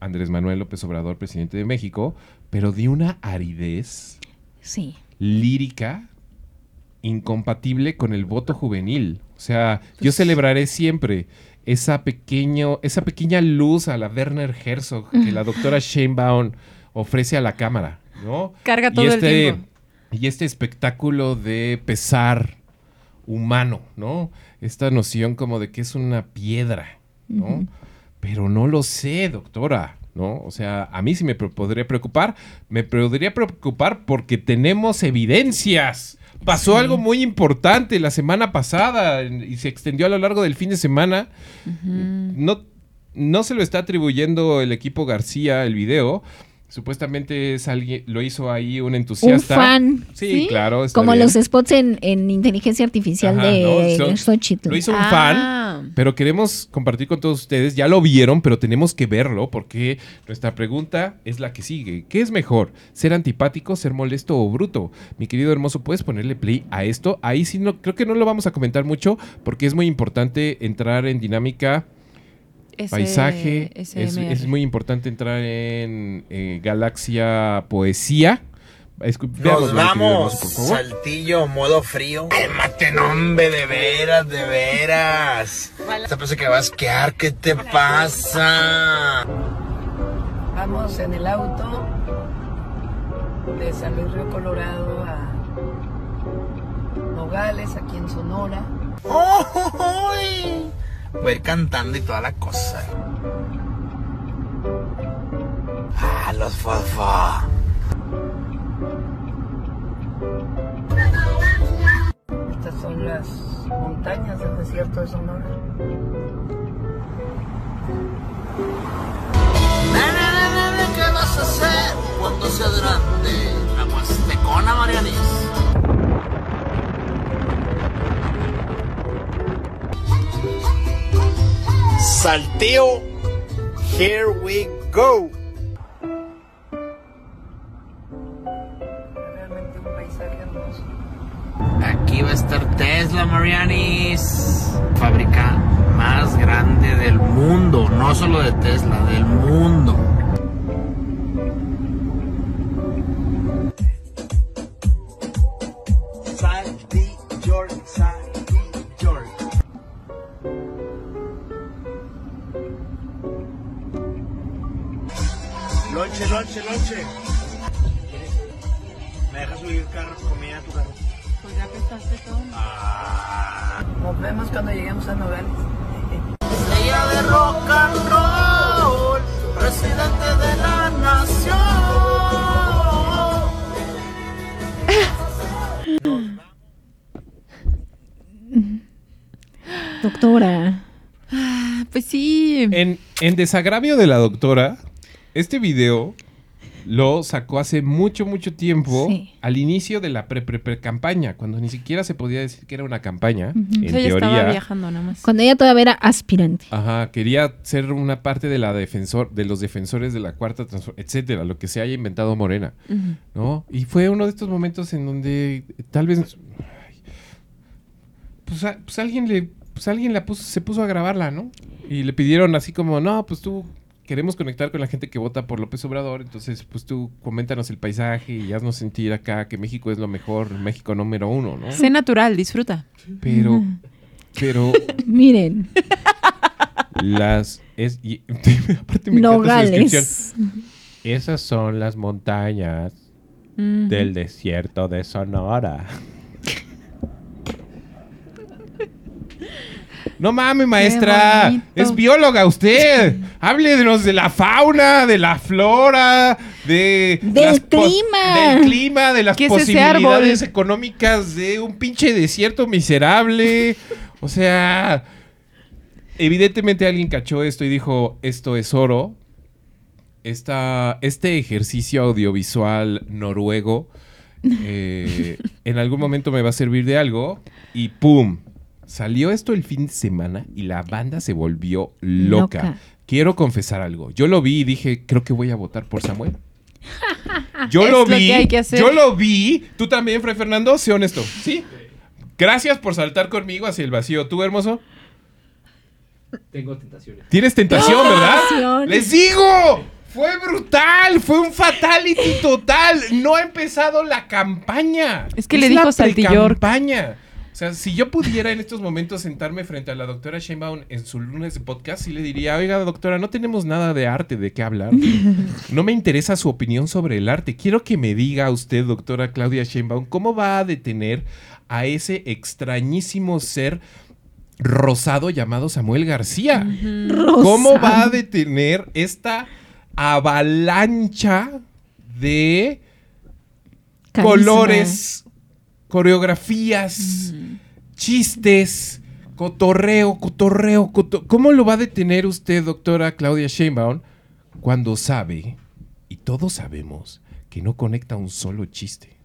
Andrés Manuel López Obrador, presidente de México, pero de una aridez Sí. lírica incompatible con el voto juvenil. O sea, yo celebraré siempre esa, pequeño, esa pequeña luz a la Werner Herzog que la doctora Sheinbaum ofrece a la cámara, ¿no? Carga todo y el este, tiempo. Y este espectáculo de pesar humano, ¿no? Esta noción como de que es una piedra, ¿no? Pero no lo sé, doctora, ¿no? O sea, a mí sí me podría preocupar. Me podría preocupar porque tenemos evidencias. Pasó algo muy importante la semana pasada y se extendió a lo largo del fin de semana. No, no se lo está atribuyendo el equipo García el video. Supuestamente es alguien, lo hizo ahí un Un entusiasta. fan. Sí, ¿Sí? claro. Como bien. los spots en, en inteligencia artificial Ajá, de ¿no? Son- Xochitl. Lo hizo un Ah. fan, pero queremos compartir con todos ustedes. Ya lo vieron, pero tenemos que verlo porque nuestra pregunta es la que sigue. ¿Qué es mejor? ¿Ser antipático, ser molesto o bruto? Mi querido hermoso, ¿puedes ponerle play a esto? Ahí sí, no, creo que no lo vamos a comentar mucho porque es muy importante entrar en dinámica Ese- paisaje. Es, es muy importante entrar en eh, Galaxia Poesía. Escu- Nos vamos. Saltillo, modo frío. Cálmate, no, hombre, de veras, de veras. Te parece que vas a esquiar, ¿qué te pasa? Vamos en el auto de San Luis Río Colorado a Nogales, aquí en Sonora. ¡Uy! Voy a ir cantando y toda la cosa. Ah, los fofo. Estas son las montañas del desierto de Sonora. Nene, nene, ¿qué vas a hacer cuando sea grande? La Huastecona Marianis. Salteo, here we go. Realmente un paisaje hermoso. Aquí va a estar Tesla Marianis, fábrica más grande del mundo, no solo de Tesla, del mundo. En, desagravio de la doctora, este video lo sacó hace mucho, mucho tiempo, Sí. al inicio de la pre-pre-pre-campaña, cuando ni siquiera se podía decir que era una campaña, Ujú. en O sea, ella estaba viajando nada más. Cuando ella todavía era aspirante. Ajá, quería ser una parte de la defensor, de los defensores de la cuarta transformación, etcétera, lo que se haya inventado Morena. ¿no? Y fue uno de estos momentos en donde tal vez pues, a- pues alguien le pues alguien la puso, se puso a grabarla, ¿no? Y le pidieron así como, "No, pues tú queremos conectar con la gente que vota por López Obrador, entonces pues tú coméntanos el paisaje y haznos sentir acá que México es lo mejor, México número uno, ¿no?" Sé natural, disfruta. Pero pero Miren, las es y- aparte me encanta su. Esas son las montañas del desierto de Sonora. No mames, maestra. Es bióloga usted. Háblenos de la fauna, de la flora, de Del clima. del clima, de las ¿Qué es ese posibilidades árbol? económicas de un pinche desierto miserable. O sea, evidentemente alguien cachó esto y dijo, esto es oro. Esta, este ejercicio audiovisual noruego eh, en algún momento me va a servir de algo y ¡pum! Salió esto el fin de semana y la banda se volvió loca. Loca. Quiero confesar algo. Yo lo vi y dije, creo que voy a votar por Samuel. Yo Es lo lo vi. que hay que hacer. Yo lo vi. Tú también, Fray Fernando, sé honesto. ¿Sí? Gracias por saltar conmigo hacia el vacío. ¿Tú, hermoso? Tengo tentaciones. Tienes tentación, ¿verdad? Tentación. ¡Les digo! ¡Fue brutal! ¡Fue un fatality total! No ha empezado la campaña. Es que le dijo la Saltillor. campaña. O sea, si yo pudiera en estos momentos sentarme frente a la doctora Sheinbaum en su lunes de podcast, sí le diría, oiga, doctora, no tenemos nada de arte de qué hablar. No me interesa su opinión sobre el arte. Quiero que me diga usted, doctora Claudia Sheinbaum, cómo va a detener a ese extrañísimo ser rosado llamado Samuel García. ¿Cómo va a detener esta avalancha de colores, coreografías, chistes, cotorreo, cotorreo, coto- ¿Cómo lo va a detener usted, doctora Claudia Sheinbaum, cuando sabe, y todos sabemos, que no conecta un solo chiste?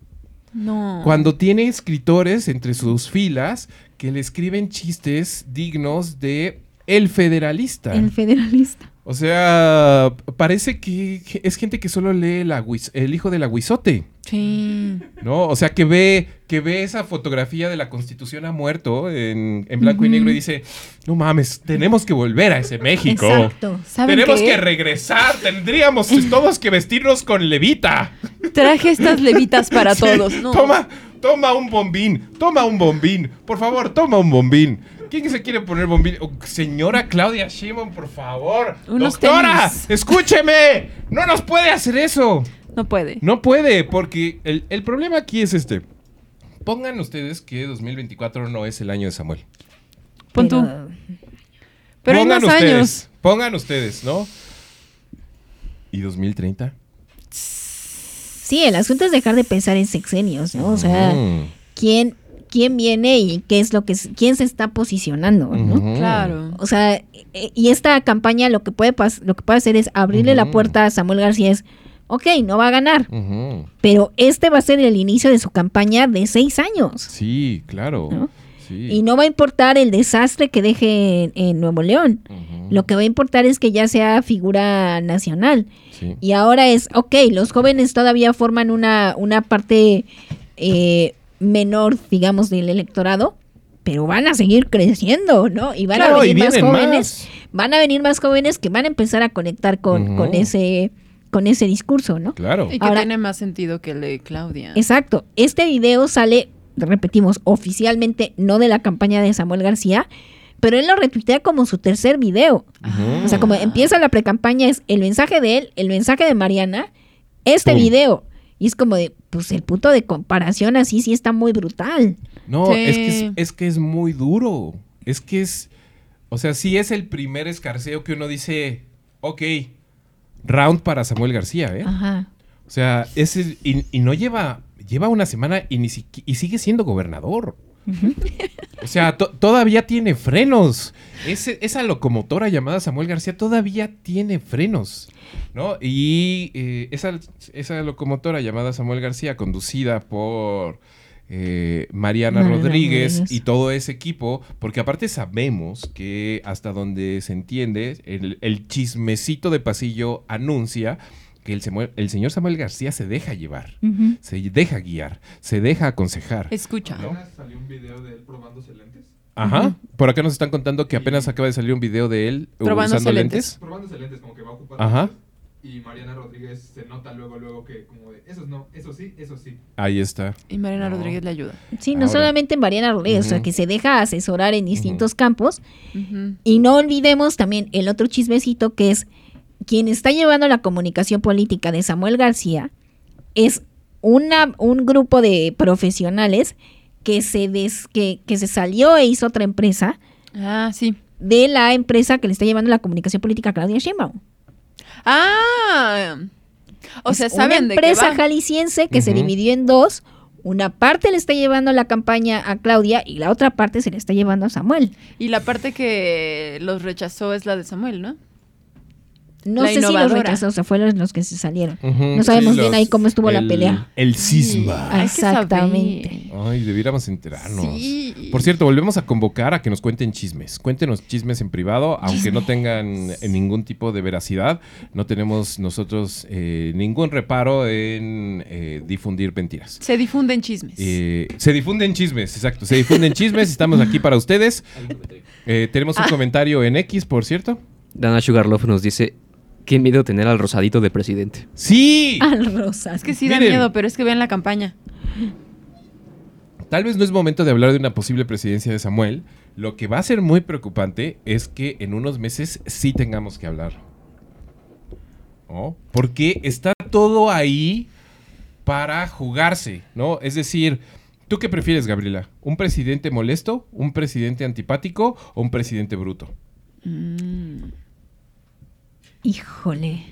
No. Cuando tiene escritores entre sus filas que le escriben chistes dignos de El Federalista. El federalista. O sea, parece que es gente que solo lee el, hijo del aguizote, Sí. ¿no? O sea, que ve, que ve esa fotografía de la Constitución ha muerto en, en blanco y negro y dice, no mames, tenemos que volver a ese México. Exacto. ¿Saben Tenemos qué? que regresar, tendríamos todos que vestirnos con levita. Traje estas levitas para Sí, todos. No. Toma, toma un bombín, toma un bombín. Por favor, toma un bombín. ¿Quién se quiere poner bombín? Oh, señora Claudia Sheinbaum, por favor. Unos Doctora, tenis. escúcheme. No nos puede hacer eso. No puede. No puede, porque el, el problema aquí es este. Pongan ustedes que 2024 no es el año de Samuel. Pon tú. Pero- Pero hay pongan más ustedes, años. Pongan ustedes, ¿no? ¿Y 2030? Sí, el asunto es dejar de pensar en sexenios, ¿no? O sea, Mm. quién, quién viene y qué es lo que quién se está posicionando, ¿no? Claro. O sea, e- y esta campaña lo que puede pas- lo que puede hacer es abrirle la puerta a Samuel García es, ok, no va a ganar, pero este va a ser el inicio de su campaña de seis años. Sí, claro. ¿No? Sí. Y no va a importar el desastre que deje en, en Nuevo León. Lo que va a importar es que ya sea figura nacional. Sí. Y ahora es, ok, los jóvenes todavía forman una, una parte eh, menor, digamos, del electorado, pero van a seguir creciendo, ¿no? Y van Claro, a y venir más jóvenes. más. Van a venir más jóvenes que van a empezar a conectar con, con ese con ese discurso, ¿no? Claro. Y que Ahora- tiene más sentido que el de Claudia. Exacto. Este video sale, repetimos, oficialmente no de la campaña de Samuel García, pero él lo retuitea como su tercer video. O sea, como empieza la precampaña es el mensaje de él, el mensaje de Mariana, este Pum. video. Y es como de, pues el punto de comparación así sí está muy brutal. No, Sí. es, que es, es que es muy duro. Es que es. O sea, sí es el primer escarceo que uno dice, ok, round para Samuel García, ¿eh? Ajá. O sea, ese, y, y no lleva, lleva una semana y, ni y sigue siendo gobernador. O sea, to- todavía tiene frenos. Ese- esa locomotora llamada Samuel García todavía tiene frenos. ¿No? Y eh, esa, esa locomotora llamada Samuel García, conducida por eh, Mariana Mariana Rodríguez, Rodríguez. y todo ese equipo, porque aparte sabemos que hasta donde se entiende, el, el chismecito de pasillo anuncia que el, Samuel- el señor Samuel García se deja llevar, Ujú. se deja guiar, se deja aconsejar. Escucha. Apenas salió un video de él probándose lentes. Ajá. Por acá nos están contando que apenas acaba de salir un video de él uh, Probándose usando lentes. lentes. Probándose lentes, como que va ocupando. Ajá. lentes, Y Mariana Rodríguez se nota luego, luego que como de, esos no, eso sí, eso sí. Ahí está. Y Mariana No. Rodríguez le ayuda. Sí, no Ahora. solamente Mariana Rodríguez, o sea, que se deja asesorar en distintos campos. Ujú. Y no olvidemos también el otro chismecito que es quien está llevando la comunicación política de Samuel García es una, un grupo de profesionales que se, des- que, que se salió e hizo otra empresa Ah, sí. de la empresa que le está llevando la comunicación política a Claudia Sheinbaum. Ah. O sea, Es saben una de qué empresa jalisciense que se dividió en dos. Una parte le está llevando la campaña a Claudia y la otra parte se le está llevando a Samuel. Y la parte que los rechazó es la de Samuel, ¿no? No La sé si los innovadora. rechazó, o sea, fueron los que se salieron. No sabemos bien ahí cómo estuvo la el- pelea. El cisma. Exactamente. Ay, debiéramos enterarnos. Sí. Por cierto, volvemos a convocar a que nos cuenten chismes. Cuéntenos chismes en privado, aunque no tengan eh, ningún tipo de veracidad. No tenemos nosotros eh, ningún reparo en eh, difundir mentiras. Se difunden chismes. Eh, se difunden chismes, exacto. Se difunden chismes. Estamos aquí para ustedes. Eh, tenemos un Ah. comentario en X, por cierto. Dana Sugarloaf nos dice, qué miedo tener al rosadito de presidente. Sí. Al rosa. es que sí da Miren. miedo, pero es que vean la campaña. Tal vez no es momento de hablar de una posible presidencia de Samuel. Lo que va a ser muy preocupante es que en unos meses sí tengamos que hablar. ¿No? Porque está todo ahí para jugarse, ¿no? Es decir, ¿tú qué prefieres, Gabriela? ¿Un presidente molesto, un presidente antipático o un presidente bruto? Híjole.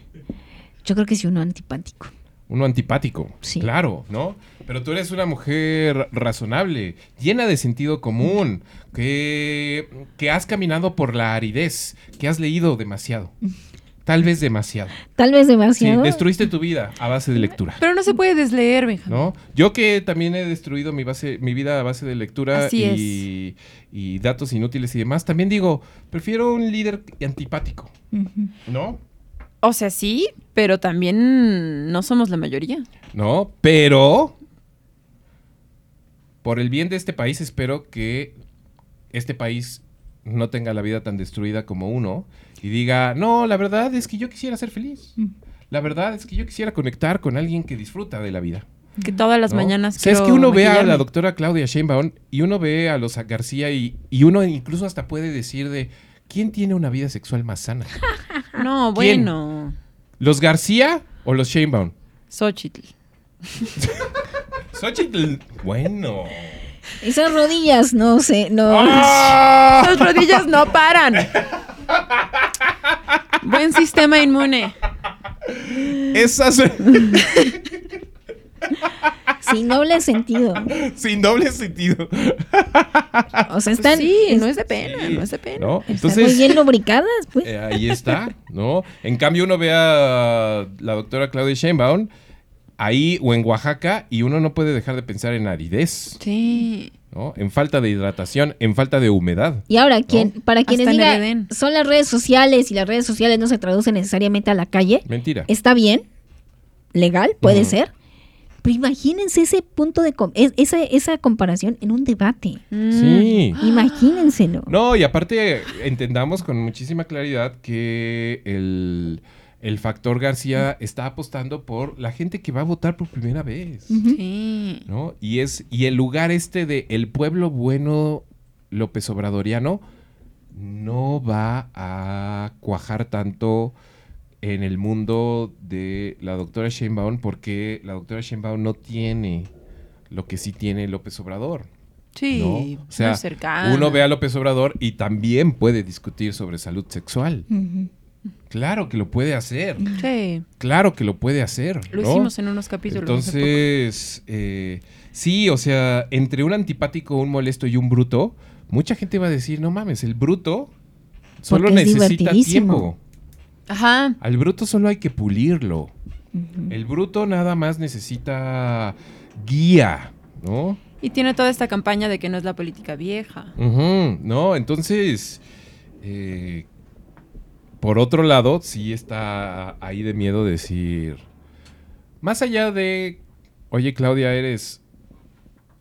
Yo creo que sí uno antipático. Uno antipático, Sí. claro, ¿no? Pero tú eres una mujer razonable, llena de sentido común, que, que has caminado por la aridez, que has leído demasiado. Tal vez demasiado. Tal vez Sí, demasiado. destruiste tu vida a base de lectura. Pero no se puede desleer, Benjamín. ¿No? Yo que también he destruido mi base, mi vida a base de lectura Así y, y datos inútiles y demás, también digo, prefiero un líder antipático. ¿no? O sea, sí, pero también no somos la mayoría. ¿no? Pero por el bien de este país espero que este país no tenga la vida tan destruida como uno y diga, no, la verdad es que yo quisiera ser feliz. La verdad es que yo quisiera conectar con alguien que disfruta de la vida. Que todas las ¿no? mañanas O sea, es que uno ve a la maquillarme. doctora Claudia Sheinbaum y uno ve a los García y, y uno incluso hasta puede decir de, ¿quién tiene una vida sexual más sana? No, ¿Quién? bueno. ¿Los García o los Sheinbaum? Xochitl. Xochitl, bueno. Esas rodillas, no sé, no. ¡Ah! Las rodillas no paran. Buen sistema inmune. Esas Sin doble sentido. sin doble sentido. O sea, están, sí, no es de pena, no es de pena. ¿No? están muy bien lubricadas, pues. eh, ahí está, ¿no? En cambio, uno ve a la doctora Claudia Sheinbaum ahí o en Oaxaca y uno no puede dejar de pensar en aridez, Sí. ¿No? En falta de hidratación, en falta de humedad. Y ahora, quien, para quienes digan, son las redes sociales y las redes sociales no se traducen necesariamente a la calle, Mentira. está bien, legal, puede ser, pero imagínense ese punto de, com- es- esa, esa comparación en un debate. Sí. Imagínenselo. No, y aparte entendamos con muchísima claridad que el, el factor García está apostando por la gente que va a votar por primera vez. Sí. ¿no? Y es y el lugar este de el pueblo bueno López Obradoriano no va a cuajar tanto en el mundo de la doctora Sheinbaum porque la doctora Sheinbaum no tiene lo que sí tiene López Obrador. Sí, ¿no? O muy sea, cercana. uno ve a López Obrador y también puede discutir sobre salud sexual. Claro que lo puede hacer. Sí, Claro que lo puede hacer. lo ¿no? hicimos en unos capítulos. hace poco. Entonces, eh, sí, o sea, entre un antipático, un molesto y un bruto, mucha gente va a decir, no mames, el bruto solo Porque necesita tiempo. Ajá. Al bruto solo hay que pulirlo. El bruto nada más necesita guía, ¿no? Y tiene toda esta campaña de que no es la política vieja. Ujú, ¿no? Entonces, eh, por otro lado, sí está ahí de miedo decir, más allá de, oye Claudia, eres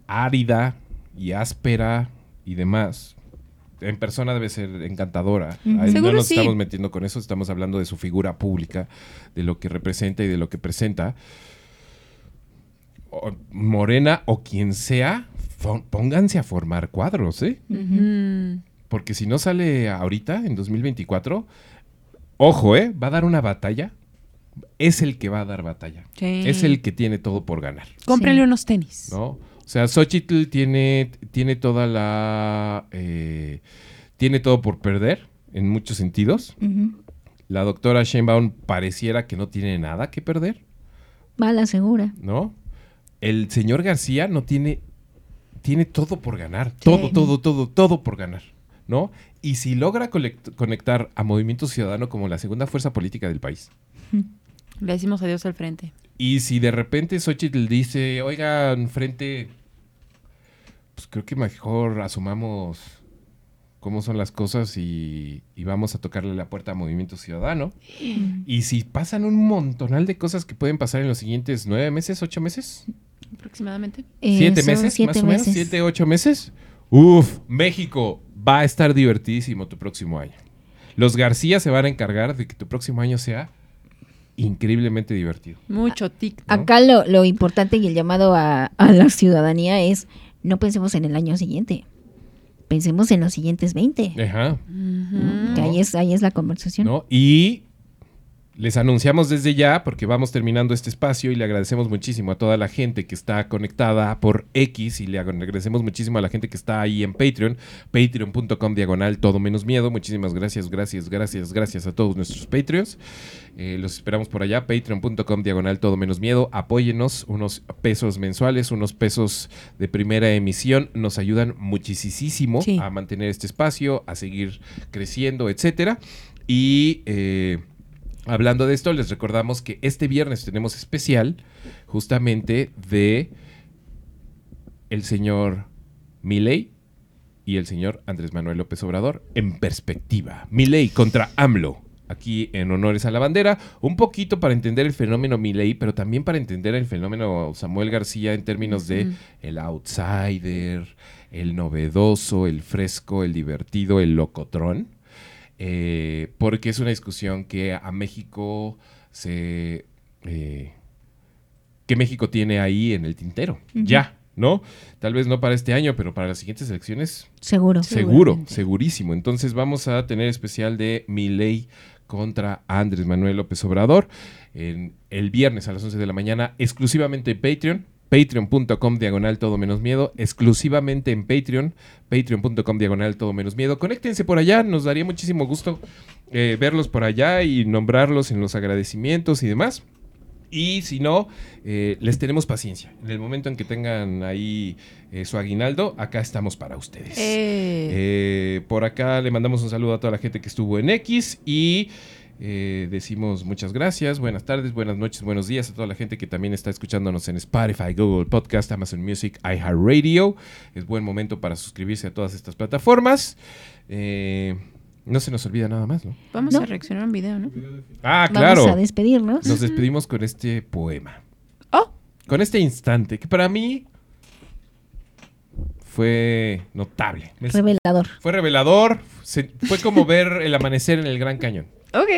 árida y áspera y demás. En persona debe ser encantadora. Ahí no nos sí. estamos metiendo con eso, estamos hablando de su figura pública, de lo que representa y de lo que presenta. O- Morena o quien sea, pónganse a formar cuadros, ¿eh? Porque si no sale ahorita, en 2024, ojo, ¿eh? Va a dar una batalla. Es el que va a dar batalla. Sí. Es el que tiene todo por ganar, Cómprenle Sí. unos tenis. ¿no? O sea, Xochitl tiene, tiene toda la... eh, tiene todo por perder, en muchos sentidos. La doctora Sheinbaum pareciera que no tiene nada que perder, Va a la segura. ¿no? El señor García no tiene... Tiene todo por ganar. Todo, todo, todo, todo por ganar. ¿No? Y si logra conectar a Movimiento Ciudadano como la segunda fuerza política del país, Le decimos adiós al frente. Y si de repente Xochitl dice, oigan, frente, pues creo que mejor asumamos cómo son las cosas y, y vamos a tocarle la puerta a Movimiento Ciudadano. Y si pasan un montonal de cosas que pueden pasar en los siguientes nueve meses, ocho meses, Aproximadamente. Eh, siete son meses, siete más o menos, meses. siete, ocho meses, uf, México va a estar divertidísimo tu próximo año. Los García se van a encargar de que tu próximo año sea increíblemente divertido. Mucho tic. ¿no? Acá lo, lo importante y el llamado a, a la ciudadanía es no pensemos en el año siguiente. Pensemos en los siguientes 20. Ajá. Que ahí es, ahí es la conversación. ¿no? Y les anunciamos desde ya, porque vamos terminando este espacio y le agradecemos muchísimo a toda la gente que está conectada por X y le agradecemos muchísimo a la gente que está ahí en Patreon, patreon.com diagonal todo menos miedo. Muchísimas gracias, gracias, gracias, gracias a todos nuestros Patreons. Eh, los esperamos por allá, patreon.com diagonal todo menos miedo. Apóyenos, unos pesos mensuales, unos pesos de primera emisión. Nos ayudan muchísimo Sí. a mantener este espacio, a seguir creciendo, etcétera. Y eh, hablando de esto, les recordamos que este viernes tenemos especial justamente de el señor Milei y el señor Andrés Manuel López Obrador en perspectiva. Milei contra AMLO. Aquí en Honores a la Bandera, un poquito para entender el fenómeno Milei, pero también para entender el fenómeno Samuel García en términos de el outsider, el novedoso, el fresco, el divertido, el locotrón. Eh, porque es una discusión que a México se... eh, que México tiene ahí en el tintero. Ya, ¿no? Tal vez no para este año, pero para las siguientes elecciones Seguro. Seguro, segurísimo. Entonces vamos a tener especial de Milei contra Andrés Manuel López Obrador en el viernes a las 11 de la mañana, exclusivamente en Patreon. Patreon.com diagonal todo menos miedo, exclusivamente en Patreon, patreon.com diagonal todo menos miedo. Conéctense por allá, nos daría muchísimo gusto eh, verlos por allá y nombrarlos en los agradecimientos y demás. Y si no, eh, les tenemos paciencia. En el momento en que tengan ahí eh, su aguinaldo, acá estamos para ustedes. Por acá le mandamos un saludo a toda la gente que estuvo en X y eh, decimos muchas gracias, buenas tardes, buenas noches, buenos días a toda la gente que también está escuchándonos en Spotify, Google Podcast, Amazon Music, iHeartRadio. Es buen momento para suscribirse a todas estas plataformas. Eh, no se nos olvida nada más, ¿no? vamos ¿No? a reaccionar a un video, ¿no? Ah, Vamos claro. a despedirnos. Nos despedimos con este poema. Oh. Con este instante, que para mí fue notable. Revelador. fue revelador. se- fue como ver el amanecer en el Gran Cañón. Ok.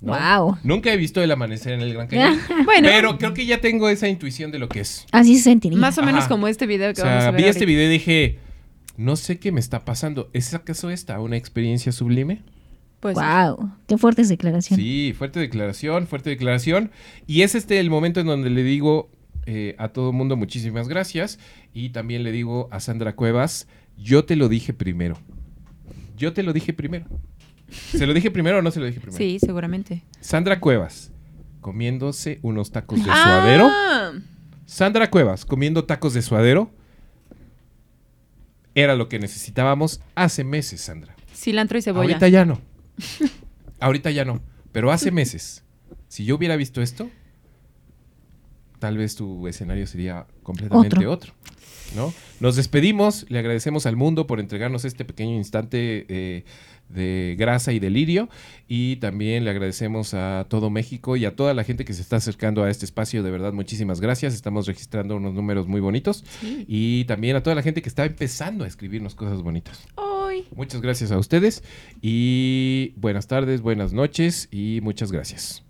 ¿no? Wow. Nunca he visto el amanecer en el Gran Cañón. Bueno, pero creo que ya tengo esa intuición de lo que es. Así se sentiría. más o menos Ajá. como este video O que vamos a ver vi este video y dije, no sé qué me está pasando. ¿Es acaso esta una experiencia sublime? Pues wow, qué fuertes declaraciones. Sí, fuerte declaración, fuerte declaración. Y es este el momento en donde le digo eh, a todo mundo muchísimas gracias. Y también le digo a Sandra Cuevas, yo te lo dije primero. Yo te lo dije primero. ¿Se lo dije primero o no se lo dije primero? sí, seguramente. Sandra Cuevas, comiéndose unos tacos de suadero. Ah, Sandra Cuevas, comiendo tacos de suadero. Era lo que necesitábamos hace meses, Sandra. cilantro y cebolla. Ahorita ya no. Ahorita ya no. Pero hace meses, si yo hubiera visto esto, tal vez tu escenario sería completamente otro. Otro. ¿no? Nos despedimos, le agradecemos al mundo por entregarnos este pequeño instante eh, de grasa y delirio. Y también le agradecemos a todo México y a toda la gente que se está acercando a este espacio, de verdad muchísimas gracias, estamos registrando unos números muy bonitos. Y también a toda la gente que está empezando a escribirnos cosas bonitas. Ay, Muchas gracias a ustedes. Y buenas tardes, buenas noches y muchas gracias.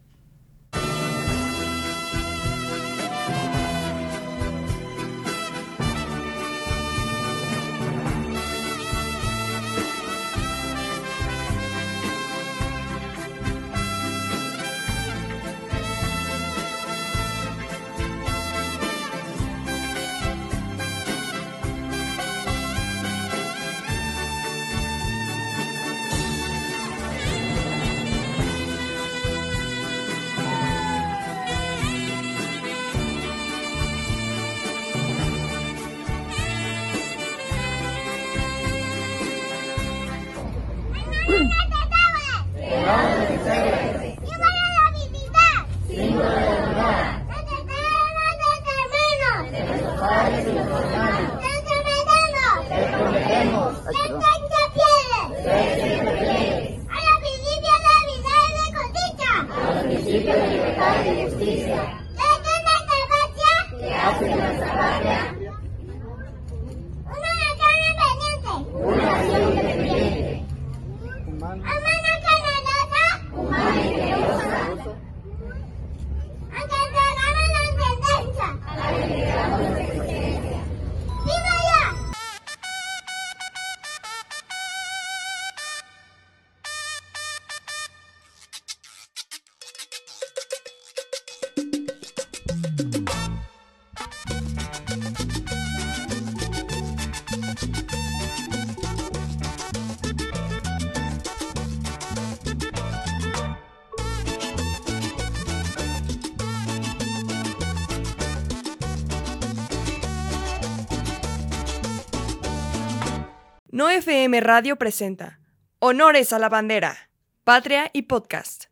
Radio presenta Honores a la Bandera, Patria y Podcast.